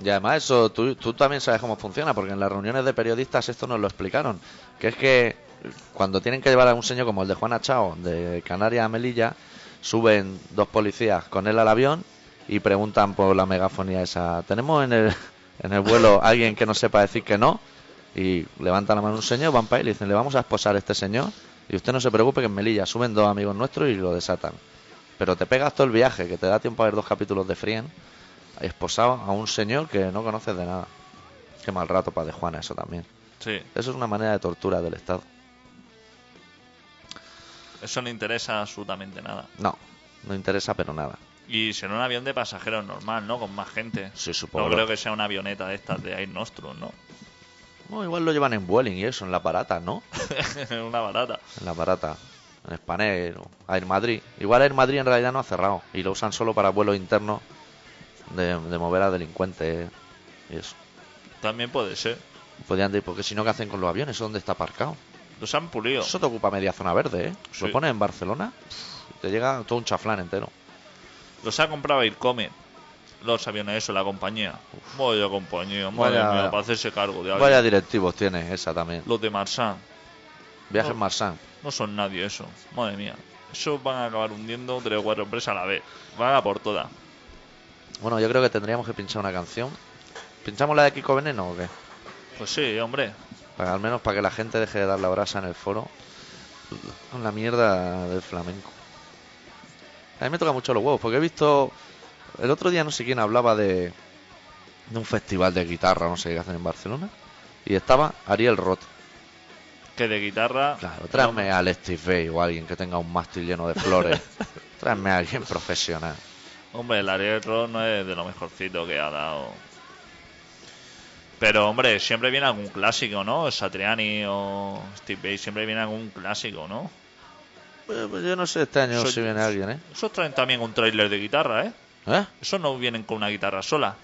Y además eso, tú, tú también sabes cómo funciona, porque en las reuniones de periodistas esto nos lo explicaron. Que es que cuando tienen que llevar a un señor como el de Juan Achao, de Canarias a Melilla, suben dos policías con él al avión y preguntan por la megafonía esa. ¿Tenemos en el, en el vuelo alguien que no sepa decir que no? Y levantan la mano un señor, van para él y dicen, le vamos a esposar a este señor y usted no se preocupe que en Melilla suben dos amigos nuestros y lo desatan. Pero te pegas todo el viaje, que te da tiempo a ver dos capítulos de Frien esposado a un señor que no conoces de nada. Qué mal rato para de Juana eso también. Sí, Eso es una manera de tortura del Estado. eso no interesa absolutamente nada. No, no interesa pero nada. Y será un avión de pasajeros normal, ¿no? Con más gente. Sí, supongo. No creo que sea una avioneta de estas de Air Nostrum, ¿no? No, igual lo llevan en Vueling y eso, en la barata, ¿no? una barata. En la barata. En Spanair Air Madrid. Igual Air Madrid en realidad no ha cerrado. Y lo usan solo para vuelos internos de, de mover a delincuentes y eso. También puede ser. Podrían decir, porque si no, ¿qué hacen con los aviones? ¿Eso dónde está aparcado? Los han pulido. Eso te ocupa media zona verde, ¿eh? Sí. Lo pones en Barcelona y te llega todo un chaflán entero. Los ha comprado Aircomet. Los aviones, eso, la compañía. Vaya compañía, madre Vaya- mía, para hacerse cargo de. Vaya directivos tiene esa también. Los de Marsan. Viajes No. Marsan. No son nadie eso. Madre mía. Eso van a acabar hundiendo tres o cuatro empresas a la vez. Van a por todas. Bueno, yo creo que tendríamos que pinchar una canción. ¿Pinchamos la de Kiko Veneno o qué? Pues sí, hombre. Para- al menos para que la gente deje de dar la brasa en el foro con la mierda del flamenco. A mí me toca mucho los huevos, porque he visto. El otro día no sé quién hablaba de, de un festival de guitarra, no sé qué hacen en Barcelona. Y estaba Ariel Roth. Que de guitarra. Claro, tráeme a Steve Bay o alguien que tenga un mástil lleno de flores. tráeme a alguien profesional. Hombre, el Ariel no es de lo mejorcito que ha dado. Pero, hombre, siempre viene algún clásico, ¿no? Satriani o Steve Vai, siempre viene algún clásico, ¿no? Pues, pues yo no sé este año Soy- si viene alguien, ¿eh? Esos traen también un trailer de guitarra, ¿eh? ¿Eh? Esos no vienen con una guitarra sola.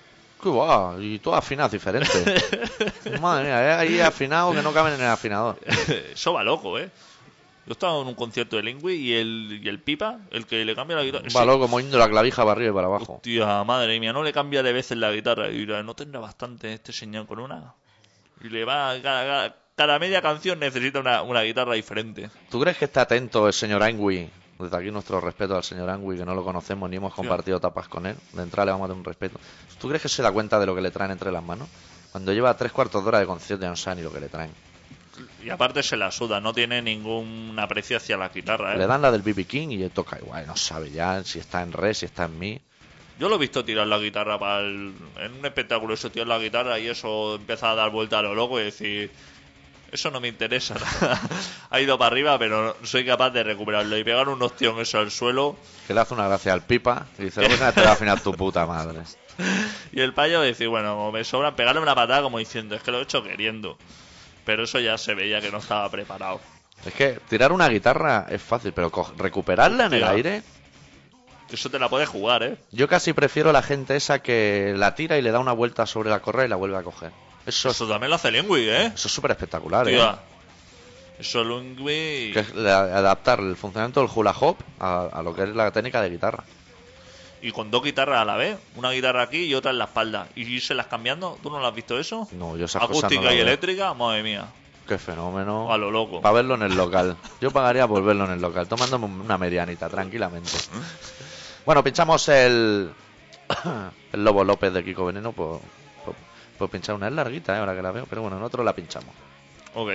Y todo afinado diferente. Madre mía, ¿eh? ahí afinado que no caben en el afinador. Eso va loco, ¿eh? Yo estaba en un concierto de Lingui y el, y el Pipa, el que le cambia la guitarra. Va loco, moviendo la clavija para arriba y para abajo. Hostia, madre mía, no le cambia de veces la guitarra. Y no tendrá bastante este señor con una. Y le va, cada, cada- cada media canción necesita una, una guitarra diferente. ¿Tú crees que está atento el señor Angui? Desde aquí nuestro respeto al señor Angui, que no lo conocemos ni hemos compartido tapas con él. De entrada le vamos a dar un respeto. ¿Tú crees que se da cuenta de lo que le traen entre las manos? Cuando lleva tres cuartos de hora de concierto ya no sabe ni lo que le traen. Y aparte se la suda, no tiene ningún aprecio hacia la guitarra, ¿eh? Le dan la del BB King y él toca igual, no sabe ya si está en re, si está en mi. Yo lo he visto tirar la guitarra para el- en un espectáculo, eso tirar la guitarra y eso empieza a dar vuelta a lo loco y decir, eso no me interesa. ha ido para arriba, pero no soy capaz de recuperarlo y pegar un ostión eso al suelo. Que le hace una gracia al pipa y dice, "Venga, te va a afinar tu puta madre. Y el payo decir, bueno, como me sobran, pegarle una patada como diciendo, es que lo he hecho queriendo. Pero eso ya se veía que no estaba preparado. Es que tirar una guitarra es fácil, pero recuperarla en el aire, Eso te la puedes jugar, ¿eh? yo casi prefiero la gente esa que la tira y le da una vuelta sobre la correa y la vuelve a coger. Eso, Eso también lo hace Lingui, ¿eh? eso es súper espectacular, ¿eh? Tía. Eso Lingui... Que es la- adaptar el funcionamiento del hula hop a, a lo que es la técnica de guitarra. Y con dos guitarras a la vez. Una guitarra aquí y otra en la espalda. Y irse las cambiando. ¿Tú no lo has visto eso? No, yo esas cosas no Acústica las y veo. eléctrica, madre mía. Qué fenómeno. A lo loco. Para verlo en el local. Yo pagaría por verlo en el local, tomándome una medianita, tranquilamente. Bueno, pinchamos el. el Lobo López de Kiko Veneno por, por pinchar una. Es larguita, ¿eh? ahora que la veo, pero bueno, nosotros la pinchamos. Ok.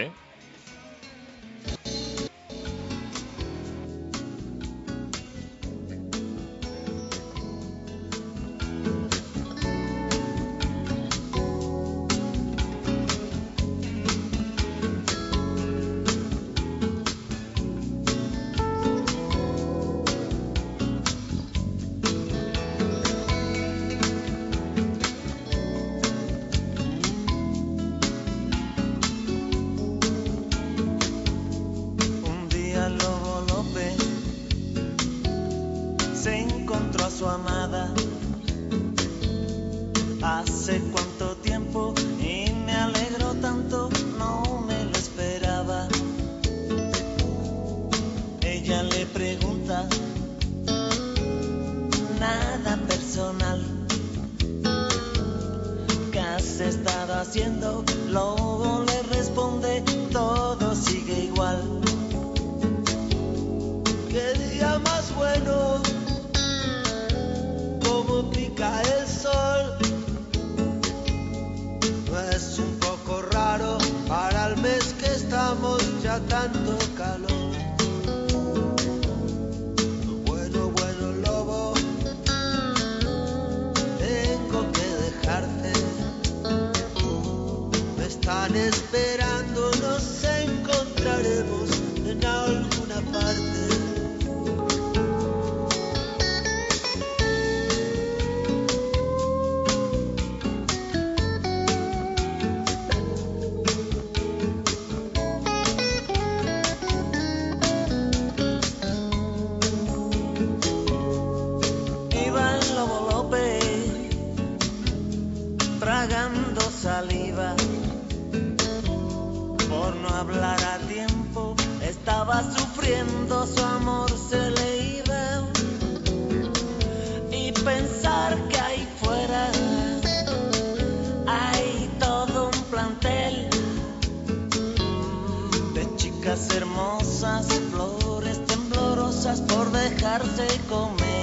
Dejarse comer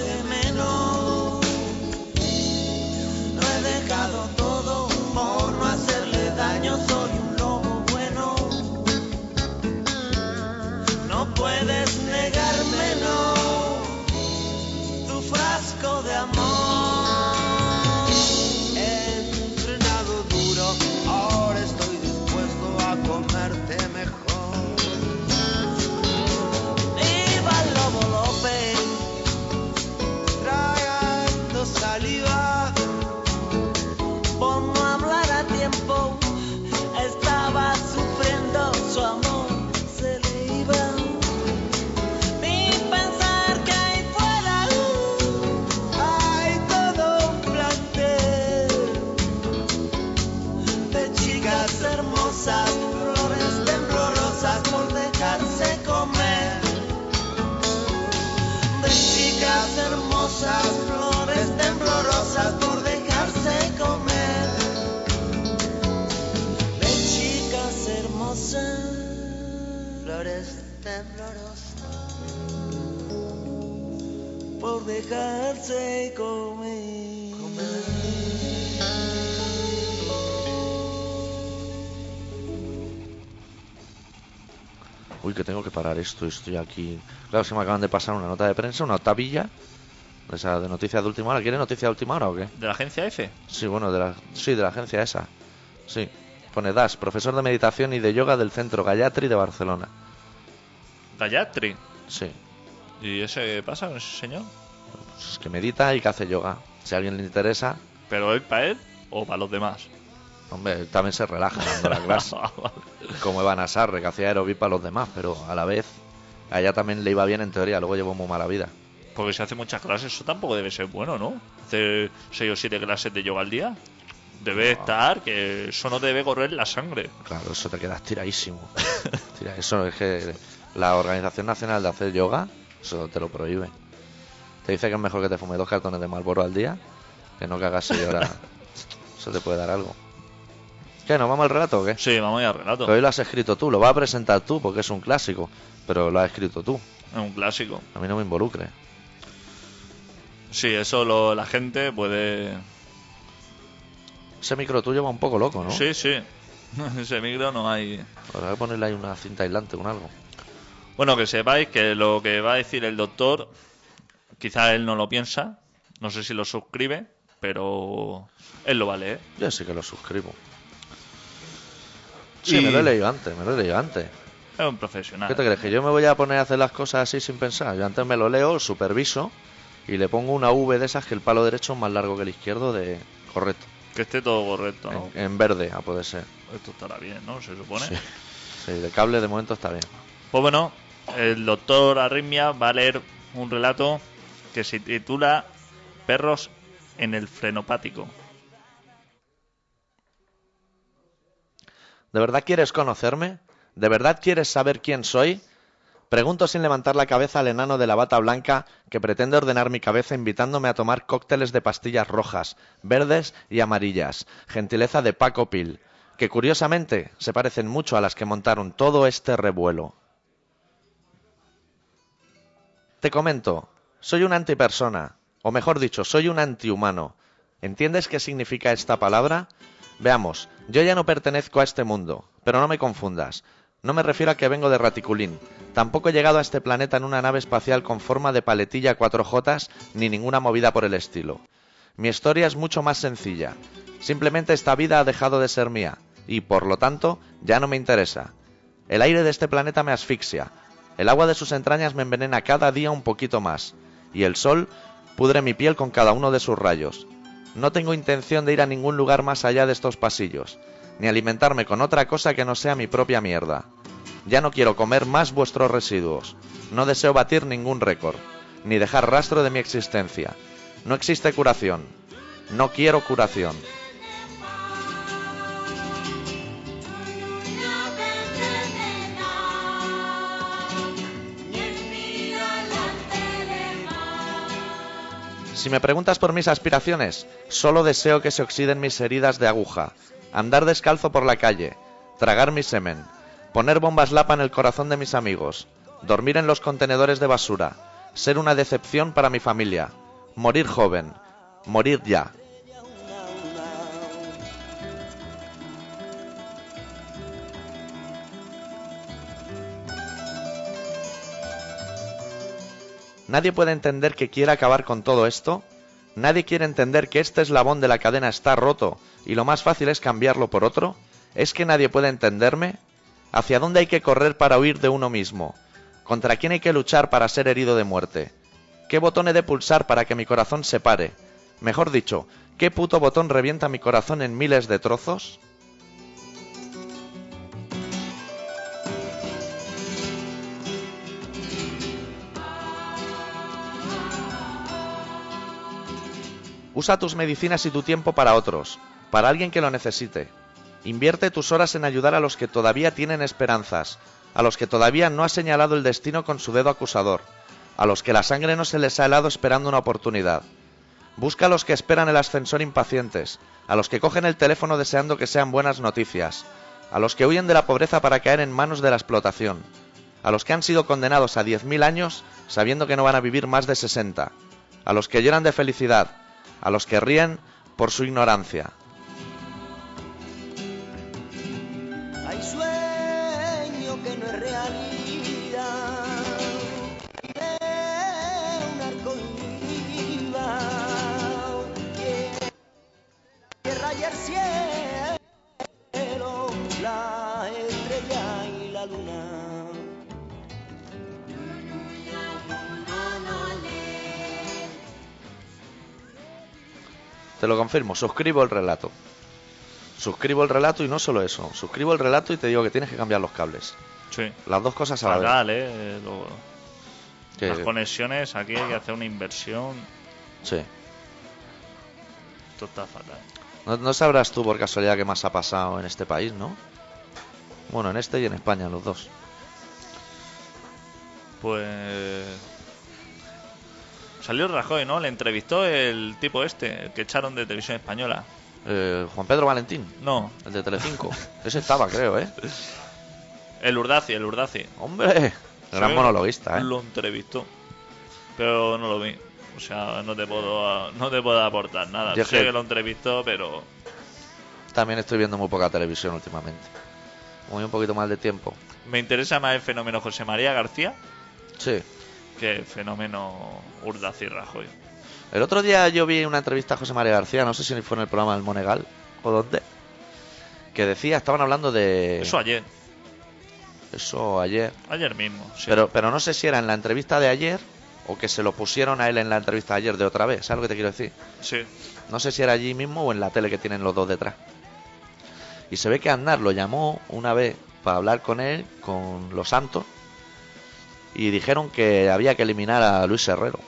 de por dejarse comer. Uy, que tengo que parar esto, estoy aquí. Claro, se me acaban de pasar una nota de prensa, una tabilla. Esa de noticias de última hora. ¿Quiere noticias de última hora o qué? ¿De la agencia F? Sí, bueno, de la, sí, de la agencia esa. Sí. Pone Das, profesor de meditación y de yoga del centro Gayatri de Barcelona. Gayatri. Sí. ¿Y ese pasa con ese señor? Pues es que medita y que hace yoga. Si a alguien le interesa, ¿Pero él para él o para los demás? hombre, él también se relaja dando la clase. Ah, como Evan Asarre, que hacía aerobic para los demás, pero a la vez a ella también le iba bien en teoría, luego llevó muy mala vida. Porque si hace muchas clases, eso tampoco debe ser bueno, ¿no? Hacer 6 o 7 clases de yoga al día. Debe estar, que eso no te debe correr la sangre. Claro, eso te quedas tiradísimo. Tira, eso es que la Organización Nacional de Hacer Yoga, eso te lo prohíbe. Te dice que es mejor que te fume dos cartones de Marlboro al día que no que hagas seis horas. Eso te puede dar algo. ¿Qué? ¿Nos vamos al relato o qué? Sí, vamos a ir al relato. Que hoy lo has escrito tú, lo vas a presentar tú porque es un clásico, pero lo has escrito tú. Es un clásico. A mí no me involucre. Sí, eso lo- la gente puede... Ese micro tuyo va un poco loco, ¿no? Sí, sí. Ese micro no hay... Habrá que ponerle ahí una cinta aislante con algo. Bueno, que sepáis que lo que va a decir el doctor, quizá él no lo piensa, no sé si lo suscribe, pero él lo va a leer. Yo sí que lo suscribo. Sí, Y- me lo he leído antes, me lo he leído antes. Es un profesional. ¿Qué te crees? ¿Que yo me voy a poner a hacer las cosas así sin pensar? Yo antes me lo leo, superviso y le pongo una V de esas que el palo derecho es más largo que el izquierdo de... Correcto. Que esté todo correcto, ¿no? En, en verde, a poder ser. Esto estará bien, ¿no? Se supone. Sí. Sí, de cable de momento está bien. Pues bueno, el doctor Arritmia va a leer un relato que se titula Perros en el frenopático. ¿De verdad quieres conocerme? ¿De verdad quieres saber quién soy? Pregunto sin levantar la cabeza al enano de la bata blanca que pretende ordenar mi cabeza invitándome a tomar cócteles de pastillas rojas, verdes y amarillas, gentileza de Paco Pil, que curiosamente se parecen mucho a las que montaron todo este revuelo. Te comento, soy una antipersona, o mejor dicho, soy un antihumano. ¿Entiendes qué significa esta palabra? Veamos, yo ya no pertenezco a este mundo, pero no me confundas. No me refiero a que vengo de Raticulín. Tampoco he llegado a este planeta en una nave espacial con forma de paletilla 4J ni ninguna movida por el estilo. Mi historia es mucho más sencilla. Simplemente esta vida ha dejado de ser mía y, por lo tanto, ya no me interesa. El aire de este planeta me asfixia. El agua de sus entrañas me envenena cada día un poquito más. Y el sol pudre mi piel con cada uno de sus rayos. No tengo intención de ir a ningún lugar más allá de estos pasillos, ni alimentarme con otra cosa que no sea mi propia mierda. Ya no quiero comer más vuestros residuos. No deseo batir ningún récord, ni dejar rastro de mi existencia. No existe curación. No quiero curación. Si me preguntas por mis aspiraciones, solo deseo que se oxiden mis heridas de aguja, andar descalzo por la calle, tragar mi semen, poner bombas lapa en el corazón de mis amigos, dormir en los contenedores de basura, ser una decepción para mi familia, morir joven, morir ya. Nadie puede entender que quiera acabar con todo esto. Nadie quiere entender que este eslabón de la cadena está roto y lo más fácil es cambiarlo por otro. ¿Es que nadie puede entenderme? ¿Hacia dónde hay que correr para huir de uno mismo? ¿Contra quién hay que luchar para ser herido de muerte? ¿Qué botón he de pulsar para que mi corazón se pare? Mejor dicho, ¿qué puto botón revienta mi corazón en miles de trozos? Usa tus medicinas y tu tiempo para otros, para alguien que lo necesite. Invierte tus horas en ayudar a los que todavía tienen esperanzas, a los que todavía no ha señalado el destino con su dedo acusador, a los que la sangre no se les ha helado esperando una oportunidad. Busca a los que esperan el ascensor impacientes, a los que cogen el teléfono deseando que sean buenas noticias, a los que huyen de la pobreza para caer en manos de la explotación, a los que han sido condenados a 10.000 años sabiendo que no van a vivir más de 60, a los que lloran de felicidad, a los que ríen por su ignorancia. Te lo confirmo, suscribo el relato. Suscribo el relato y no solo eso, suscribo el relato y te digo que tienes que cambiar los cables. Sí. Las dos cosas a la vez. Fatal, ¿eh? Lo- Las conexiones, aquí hay que hacer una inversión. sí. Esto está fatal. No, no sabrás tú por casualidad qué más ha pasado en este país, ¿no? Bueno, en este y en España, los dos. Pues. Salió Rajoy, ¿no? Le entrevistó el tipo este, que echaron de televisión española. Eh, Juan Pedro Valentín, No, el de Telecinco. Ese estaba, creo, ¿eh? el Urdaci, el Urdaci. Hombre, gran monologuista, ¿eh? Lo entrevistó. Pero no lo vi. O sea, no te puedo, no te puedo aportar nada. Yo sé que- que lo entrevistó, pero También estoy viendo muy poca televisión últimamente. Muy un poquito más de tiempo. me interesa más el fenómeno José María García Sí. Que fenómeno Urdaci Rajoy. El otro día yo vi una entrevista a José María García, no sé si fue en el programa del Monegal o dónde, que decía, estaban hablando de... Eso ayer, Eso ayer. ayer mismo. sí. Pero, pero no sé si era en la entrevista de ayer o que se lo pusieron a él en la entrevista de ayer de otra vez. ¿Sabes lo que te quiero decir? Sí. No sé si era allí mismo o en la tele que tienen los dos detrás. Y se ve que Aznar lo llamó una vez para hablar con él, con los santos, y dijeron que había que eliminar a Luis Herrero,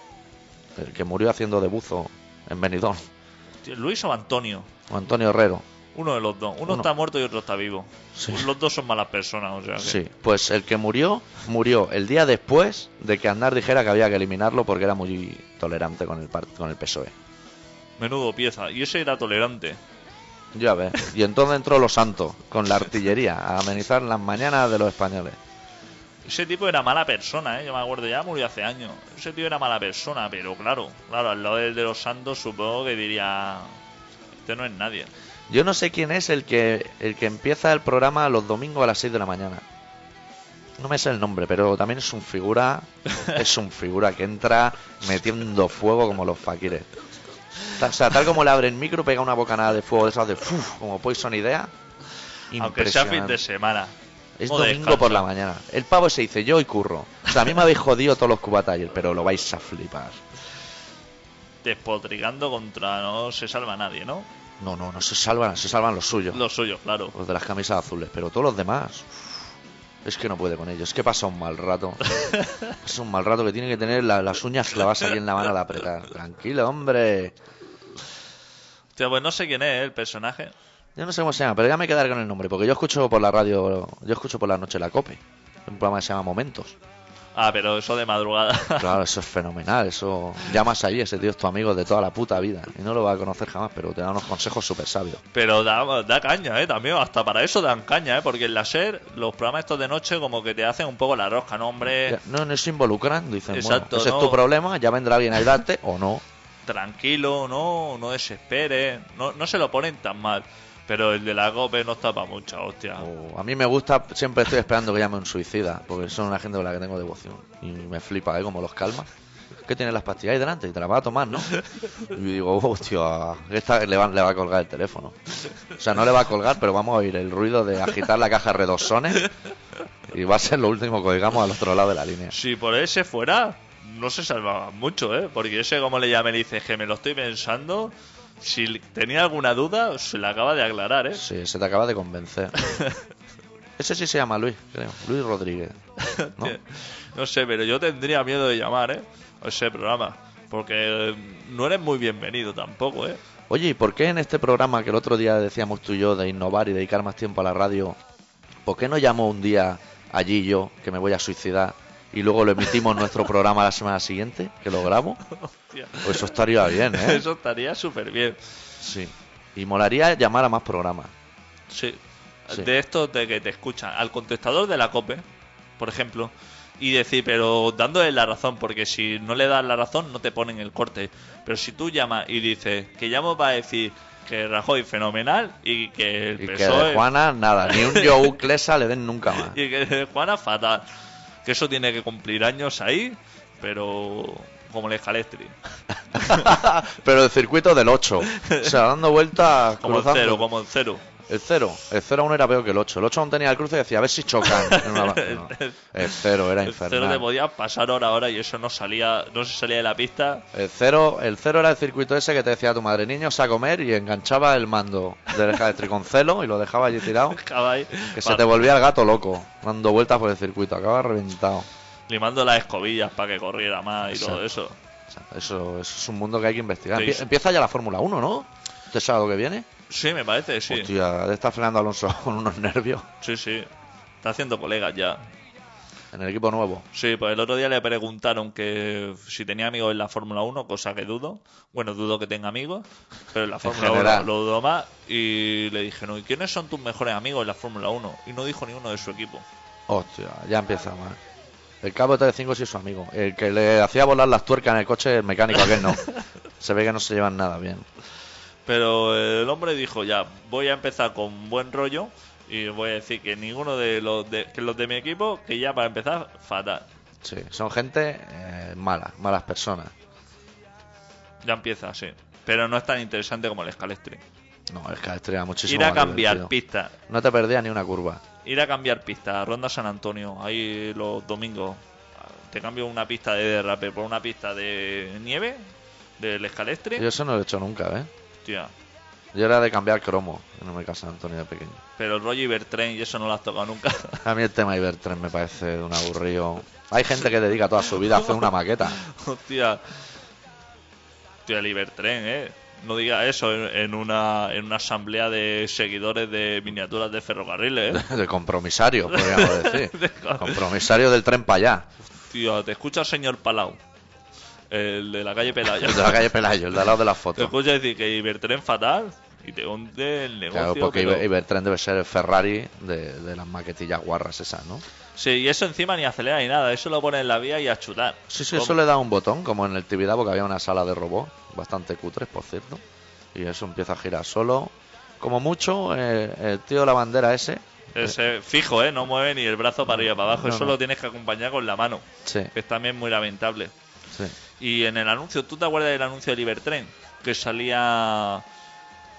el que murió haciendo de buzo en Benidorm, Luis o Antonio. o Antonio Herrero. Uno de los dos. Uno, Uno. está muerto y otro está vivo. Sí. Los dos son malas personas, o sea que- Sí, pues el que murió, murió el día después de que Aznar dijera que había que eliminarlo porque era muy tolerante con el, con el PSOE. Menudo pieza. Y ese era tolerante. Ya ves. Y entonces entró los santos con la artillería a amenizar las mañanas de los españoles. Ese tipo era mala persona, ¿eh? Yo me acuerdo, ya murió hace años. Ese tío era mala persona, pero claro, claro, al lado del de los santos supongo que diría... Este no es nadie. Yo no sé quién es el que el que empieza el programa los domingos a las 6 de la mañana. No me sé el nombre, pero también es un figura, es un figura que entra metiendo fuego como los faquires. O sea, tal como le abre el micro, pega una bocanada de fuego de esas de ¡fuf! como Poison Idea. Aunque sea fin de semana. Es ¿Cómo domingo descansa? por la mañana. El pavo se dice yo y curro. O sea, a mí me habéis jodido todos los cubatas ayer, pero lo vais a flipar. Despotricando contra no se salva nadie, ¿no? No, no, no se salvan, se salvan los suyos. Los suyos, claro. Los de las camisas azules, pero todos los demás. Es que no puede con ellos. Es que pasa un mal rato. Es un mal rato que tiene que tener la- las uñas clavadas aquí en la mano de apretar. Tranquilo, hombre. Hostia, pues no sé quién es el personaje. Yo no sé cómo se llama, pero ya me quedaré con el nombre, porque yo escucho por la radio, yo escucho por la noche la COPE. Un programa que se llama Momentos. Ah, pero eso de madrugada. Claro, eso es fenomenal. Eso llamas allí, ese tío es tu amigo de toda la puta vida. Y no lo va a conocer jamás, pero te da unos consejos súper sabios. Pero da, da caña, ¿eh? También, hasta para eso dan caña, ¿eh? Porque en la SER, los programas estos de noche como que te hacen un poco la rosca, ¿no, hombre? No, no se involucran, dicen, Exacto, bueno, ese no. es tu problema, ya vendrá alguien a ayudarte o no. Tranquilo, no, no desespere. No, no se lo ponen tan mal. Pero el de la COPE no está para mucha hostia. O a mí me gusta, siempre estoy esperando que llame un suicida, porque son una gente con la que tengo devoción. Y me flipa, ¿eh? Como los calma. Que tiene las pastillas ahí delante y te las va a tomar, ¿no? Y digo, hostia, esta le va, le va a colgar el teléfono. O sea, no le va a colgar, pero vamos a oír el ruido de agitar la caja redosones y va a ser lo último que oigamos al otro lado de la línea. Si por ese fuera, no se salvaba mucho, ¿eh? Porque ese, como le llame, le dice que me lo estoy pensando. Si tenía alguna duda, se la acaba de aclarar, ¿eh? Sí, se te acaba de convencer. Ese sí se llama Luis, creo. Luis Rodríguez. ¿no? No sé, pero yo tendría miedo de llamar, ¿eh? A ese programa. Porque eh, no eres muy bienvenido tampoco, ¿eh? Oye, ¿y por qué en este programa que el otro día decíamos tú y yo de innovar y dedicar más tiempo a la radio, ¿por qué no llamo un día allí yo, que me voy a suicidar, y luego lo emitimos nuestro programa la semana siguiente, que lo grabo? Hostia. Pues eso estaría bien, ¿eh? Eso estaría súper bien. Sí. Y molaría llamar a más programas. Sí. Sí. De estos de que te escuchan. Al contestador de la COPE, por ejemplo. Y decir, pero dándole la razón, porque si no le das la razón no te ponen el corte. Pero si tú llamas y dices que llamo para decir que Rajoy fenomenal y que el Y que de Juana, nada, ni un Joe Clesa le den nunca más. y que de Juana fatal. Que eso tiene que cumplir años ahí, pero como el Escalestri. Pero el circuito del 8. O sea, dando vueltas, Como el cruzando. cero, como el cero. El 0. El 0 aún era peor que el 8. El 8 aún tenía el cruce y decía, a ver si chocan. en una- no. El 0 era El cero infernal. te podía pasar hora a hora y eso no salía, no se salía de la pista. El cero, el cero era el circuito ese que te decía tu madre, niños a comer y enganchaba el mando del eléctrico con celo y lo dejaba allí tirado. Ahí, Que se te volvía el gato loco, dando vueltas por el circuito, acaba reventado. limando las escobillas para que corriera más y Exacto. todo eso. O sea, eso, eso es un mundo que hay que investigar. Sí, Empie- sí. Empieza ya la Fórmula 1, ¿no? ¿Este sábado que viene? Sí, me parece, sí. Hostia, de estar Fernando Alonso con unos nervios. Sí, sí. Está haciendo colegas ya. en el equipo nuevo. Sí, pues el otro día le preguntaron que si tenía amigos en la Fórmula 1, cosa que dudo. Bueno, dudo que tenga amigos, pero en la Fórmula 1 general. lo dudo más. Y le dijeron, ¿y quiénes son tus mejores amigos en la Fórmula 1? Y no dijo ni uno de su equipo. Hostia, ya empieza mal. El cabo de Tele5 sí es su amigo. El que le hacía volar las tuercas en el coche, el mecánico aquel no. Se ve que no se llevan nada bien. Pero el hombre dijo, ya, voy a empezar con buen rollo y voy a decir que ninguno de los de, que los de mi equipo, que ya para empezar, fatal. Sí, son gente eh, mala, malas personas. Ya empieza, sí. Pero no es tan interesante como el Scalestri. No, es que estrella muchísimo Ir a cambiar divertido. pista. No te perdías ni una curva. Ir a cambiar pista. Ronda San Antonio. Ahí los domingos. Te cambio una pista de derrape por una pista de nieve. Del Scalestri. Yo eso no lo he hecho nunca, ¿eh? Hostia. Yo era de cambiar cromo en el Mercado San Antonio de pequeño. Pero el rollo Ibertren y eso no lo has tocado nunca. A mí el tema Ibertren me parece un aburrido. Hay gente que dedica toda su vida a hacer una maqueta. Hostia. Hostia, el Ibertren, eh. No diga eso en, una, en una asamblea de seguidores de miniaturas de ferrocarriles, eh. De compromisario, podríamos decir. De- Compromisario del tren para allá. Tío, te escucha el señor Palau. El de la calle Pelaya. El de la calle Pelayo, el de al lado de las Te fotos. escucha decir que Ibertren fatal y te hunde el negocio. Claro, porque pero- Iber- Ibertren debe ser el Ferrari de, de las maquetillas guarras esas, ¿no? Sí, y eso encima ni acelera ni nada. Eso lo pone en la vía y a chutar. Sí, sí, eso le da un botón, como en el Tibidabo, que había una sala de robot, bastante cutres, por cierto. Y eso empieza a girar solo. Como mucho, eh, el tío de la bandera ese. Ese fijo, ¿eh? No mueve ni el brazo para arriba para abajo. No, eso no. lo tienes que acompañar con la mano. Sí, Que es también muy lamentable. sí. Y en el anuncio, ¿tú te acuerdas del anuncio del Ibertren? Que salía.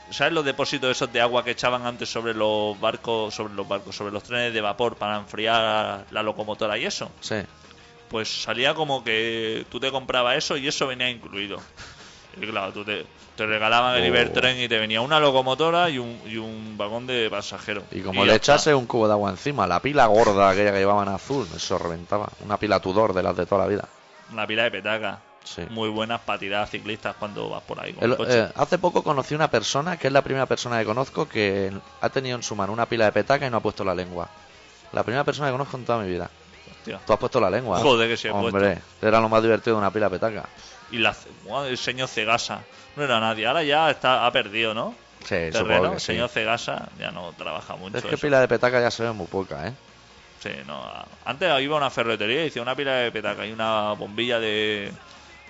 ¿Sabes los depósitos esos de agua que echaban antes sobre los barcos, sobre los barcos, sobre los trenes de vapor para enfriar la locomotora y eso? Sí. Pues salía como que tú te comprabas eso y eso venía incluido. Y claro, tú te, te regalaban el Oh. Ibertren y te venía una locomotora y un, y un vagón de pasajeros. Y como le está. echase un cubo de agua encima, la pila gorda aquella que llevaban azul, eso reventaba. Una pila Tudor de las de toda la vida. Una pila de petaca. Sí. Muy buenas para tirar ciclistas cuando vas por ahí con El- coche. eh, hace poco conocí una persona que es la primera persona que conozco que ha tenido en su mano una pila de petaca y no ha puesto la lengua. La primera persona que conozco en toda mi vida. Hostia. Tú has puesto la lengua. Joder, que sí he Hombre, era lo más divertido de una pila de petaca. Y la, el señor Cegasa. No era nadie. Ahora ya está, ha perdido, ¿no? Sí, Terreno. supongo que El sí. señor Cegasa ya no trabaja mucho. Es que eso. pila de petaca ya se ve muy poca, ¿eh? Sí, no. Antes iba a una ferretería y decía una pila de petaca y una bombilla de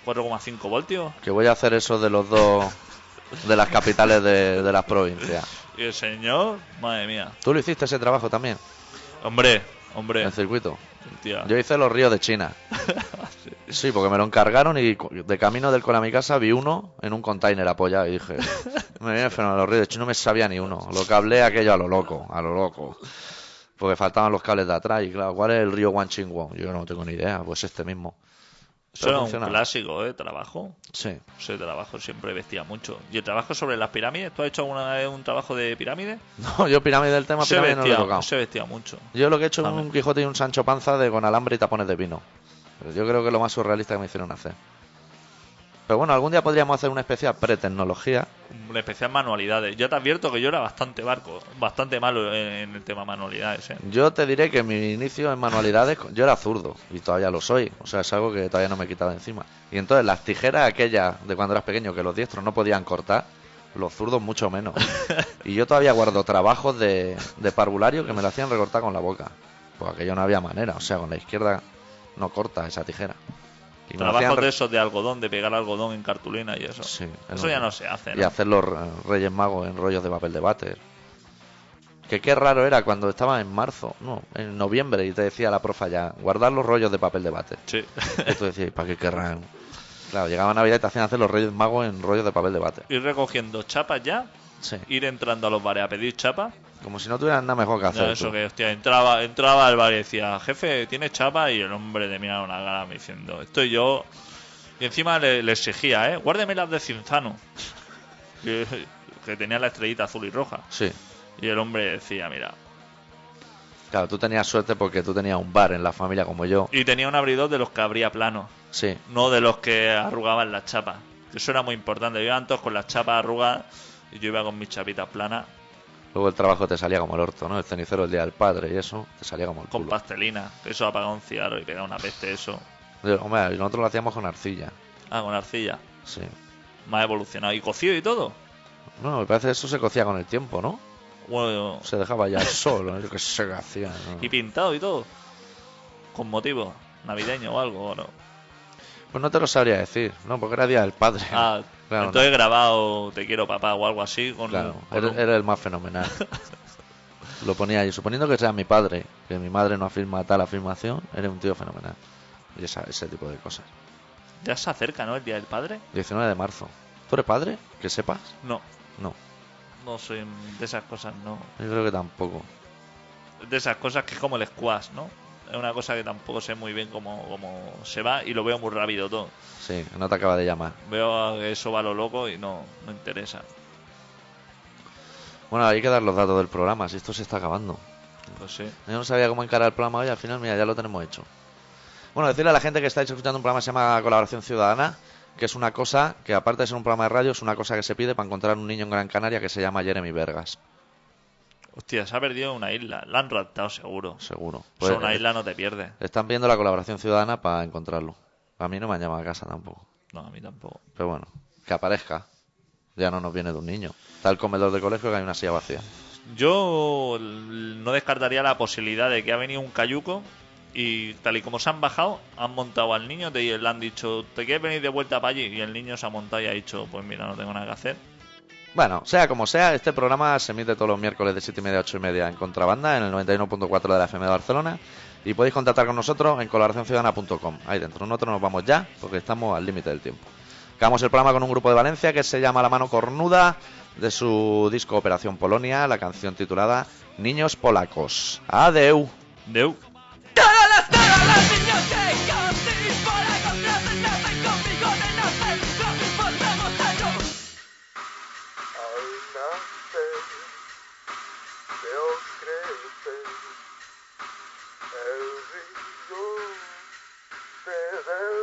4,5 voltios. Que voy a hacer eso de los dos, de las capitales de, de las provincias. Y el señor, madre mía. ¿Tú lo hiciste ese trabajo también? Hombre, En hombre. el circuito. Tía. Yo hice los ríos de China. Sí, porque me lo encargaron y de camino del cola a mi casa vi uno en un container apoyado y dije, me viene fenomenal los ríos de China, no me sabía ni uno. Lo cablé aquello a lo loco, a lo loco. Porque faltaban los cables de atrás y claro, ¿cuál es el río Wanchingwon? Yo no tengo ni idea, pues este mismo. Eso era un clásico, ¿eh? Trabajo. Sí. Trabajo siempre vestía mucho. ¿Y el trabajo sobre las pirámides? ¿Tú has hecho alguna vez un trabajo de pirámides? No, yo pirámide del tema Se pirámide no lo he vestía, tocado. se vestía mucho. Yo lo que he hecho es un Quijote y un Sancho Panza de con alambre y tapones de vino. Pero yo creo que es lo más surrealista que me hicieron hacer. Pero bueno, algún día podríamos hacer una especial pre-tecnología. Un especial manualidades. Yo te advierto que yo era bastante barco, bastante malo en, el tema manualidades. ¿eh? Yo te diré que mi inicio en manualidades, yo era zurdo y todavía lo soy. O sea, es algo que todavía no me he quitado encima. Y entonces las tijeras aquellas de cuando eras pequeño que los diestros no podían cortar, los zurdos mucho menos. Y yo todavía guardo trabajos de, de parvulario que me lo hacían recortar con la boca. Pues aquello no había manera. O sea, con la izquierda no corta esa tijera. Y Trabajos de esos de algodón, de pegar algodón en cartulina y eso. Sí, eso ya no se hace, Y ¿no? hacer los Reyes Magos en rollos de papel de váter. Que qué raro era cuando estaba en marzo, no, en noviembre, y te decía la profa ya, guardar los rollos de papel de váter. Sí. Y tú decías, ¿para qué querrán? Claro, llegaba Navidad y te hacían hacer los Reyes Magos en rollos de papel de váter. Ir recogiendo chapas ya, Sí. ir entrando a los bares a pedir chapas. Como si no tuvieran nada mejor que Ya, hacer. eso tú. que, hostia, entraba, entraba al bar y decía, jefe, ¿tienes chapa? Y el hombre te miraba una cara me diciendo, estoy yo. Y encima le, le exigía, ¿eh? Guárdeme las de Cinzano. que, que tenía la estrellita azul y roja. Sí. Y el hombre decía, mira. Claro, tú tenías suerte porque tú tenías un bar en la familia como yo. Y tenía un abridor de los que abría plano, Sí. no de los que arrugaban las chapas. Eso era muy importante. Yo iban todos con las chapas arrugadas y yo iba con mis chapitas planas. Luego el trabajo te salía como el orto, ¿no? El cenicero el día del padre y eso, te salía como el Con culo. pastelina. Eso apaga un cigarro y pega una peste eso. Yo, Hombre, nosotros lo hacíamos con arcilla. Ah, con arcilla. Sí. Más evolucionado. ¿Y cocido y todo? No, me parece que eso se cocía con el tiempo, ¿no? Bueno, Se dejaba ya el sol, ¿no? Yo qué sé qué hacía. ¿no? y pintado y todo. Con motivo navideño o algo, ¿o no? Pues no te lo sabría decir, ¿no? Porque era día del padre. Ah, Claro, entonces he grabado Te quiero papá o algo así con, Claro, con era, el más fenomenal. Lo ponía ahí, suponiendo que sea mi padre, que mi madre no afirma tal afirmación, eres un tío fenomenal. Y esa- ese tipo de cosas. Ya se acerca, ¿no? El Día del Padre. 19 de marzo. ¿Tú eres padre? Que sepas. No, No, no soy de esas cosas, no. yo creo que tampoco. De esas cosas que es como el squash, ¿no? Es una cosa que tampoco sé muy bien cómo, cómo se va y lo veo muy rápido todo. Sí, no te acaba de llamar. Veo que eso va a lo loco y no, no interesa. Bueno, hay que dar los datos del programa, si esto se está acabando. Pues sí. Yo no sabía cómo encarar el programa hoy, al final, mira, ya lo tenemos hecho. Bueno, decirle a la gente que estáis escuchando un programa que se llama Colaboración Ciudadana, que es una cosa que, aparte de ser un programa de radio, es una cosa que se pide para encontrar un niño en Gran Canaria que se llama Jeremy Vergas, Hostia, se ha perdido una isla. La han raptado seguro. seguro. Pues, una eh, isla no te pierde. Están viendo la colaboración ciudadana para encontrarlo. A mí no me han llamado a casa tampoco. No, a mí tampoco. Pero bueno, que aparezca. Ya no nos viene de un niño. Está el comedor de colegio que hay una silla vacía. Yo no descartaría la posibilidad de que ha venido un cayuco y tal y como se han bajado, han montado al niño, te, le han dicho, ¿te quieres venir de vuelta para allí? Y el niño se ha montado y ha dicho, pues mira, no tengo nada que hacer. Bueno, sea como sea, este programa se emite todos los miércoles de 7 y media a 8 y media en Contrabanda, en el 91.4 de la FM de Barcelona. Y podéis contactar con nosotros en colaboracionciudadana.com. Ahí dentro. Nosotros nos vamos ya, porque estamos al límite del tiempo. Acabamos el programa con un grupo de Valencia que se llama La Mano Cornuda, de su disco Operación Polonia, la canción titulada Niños Polacos. Adeu. Deu. Todas las, todas las Bird.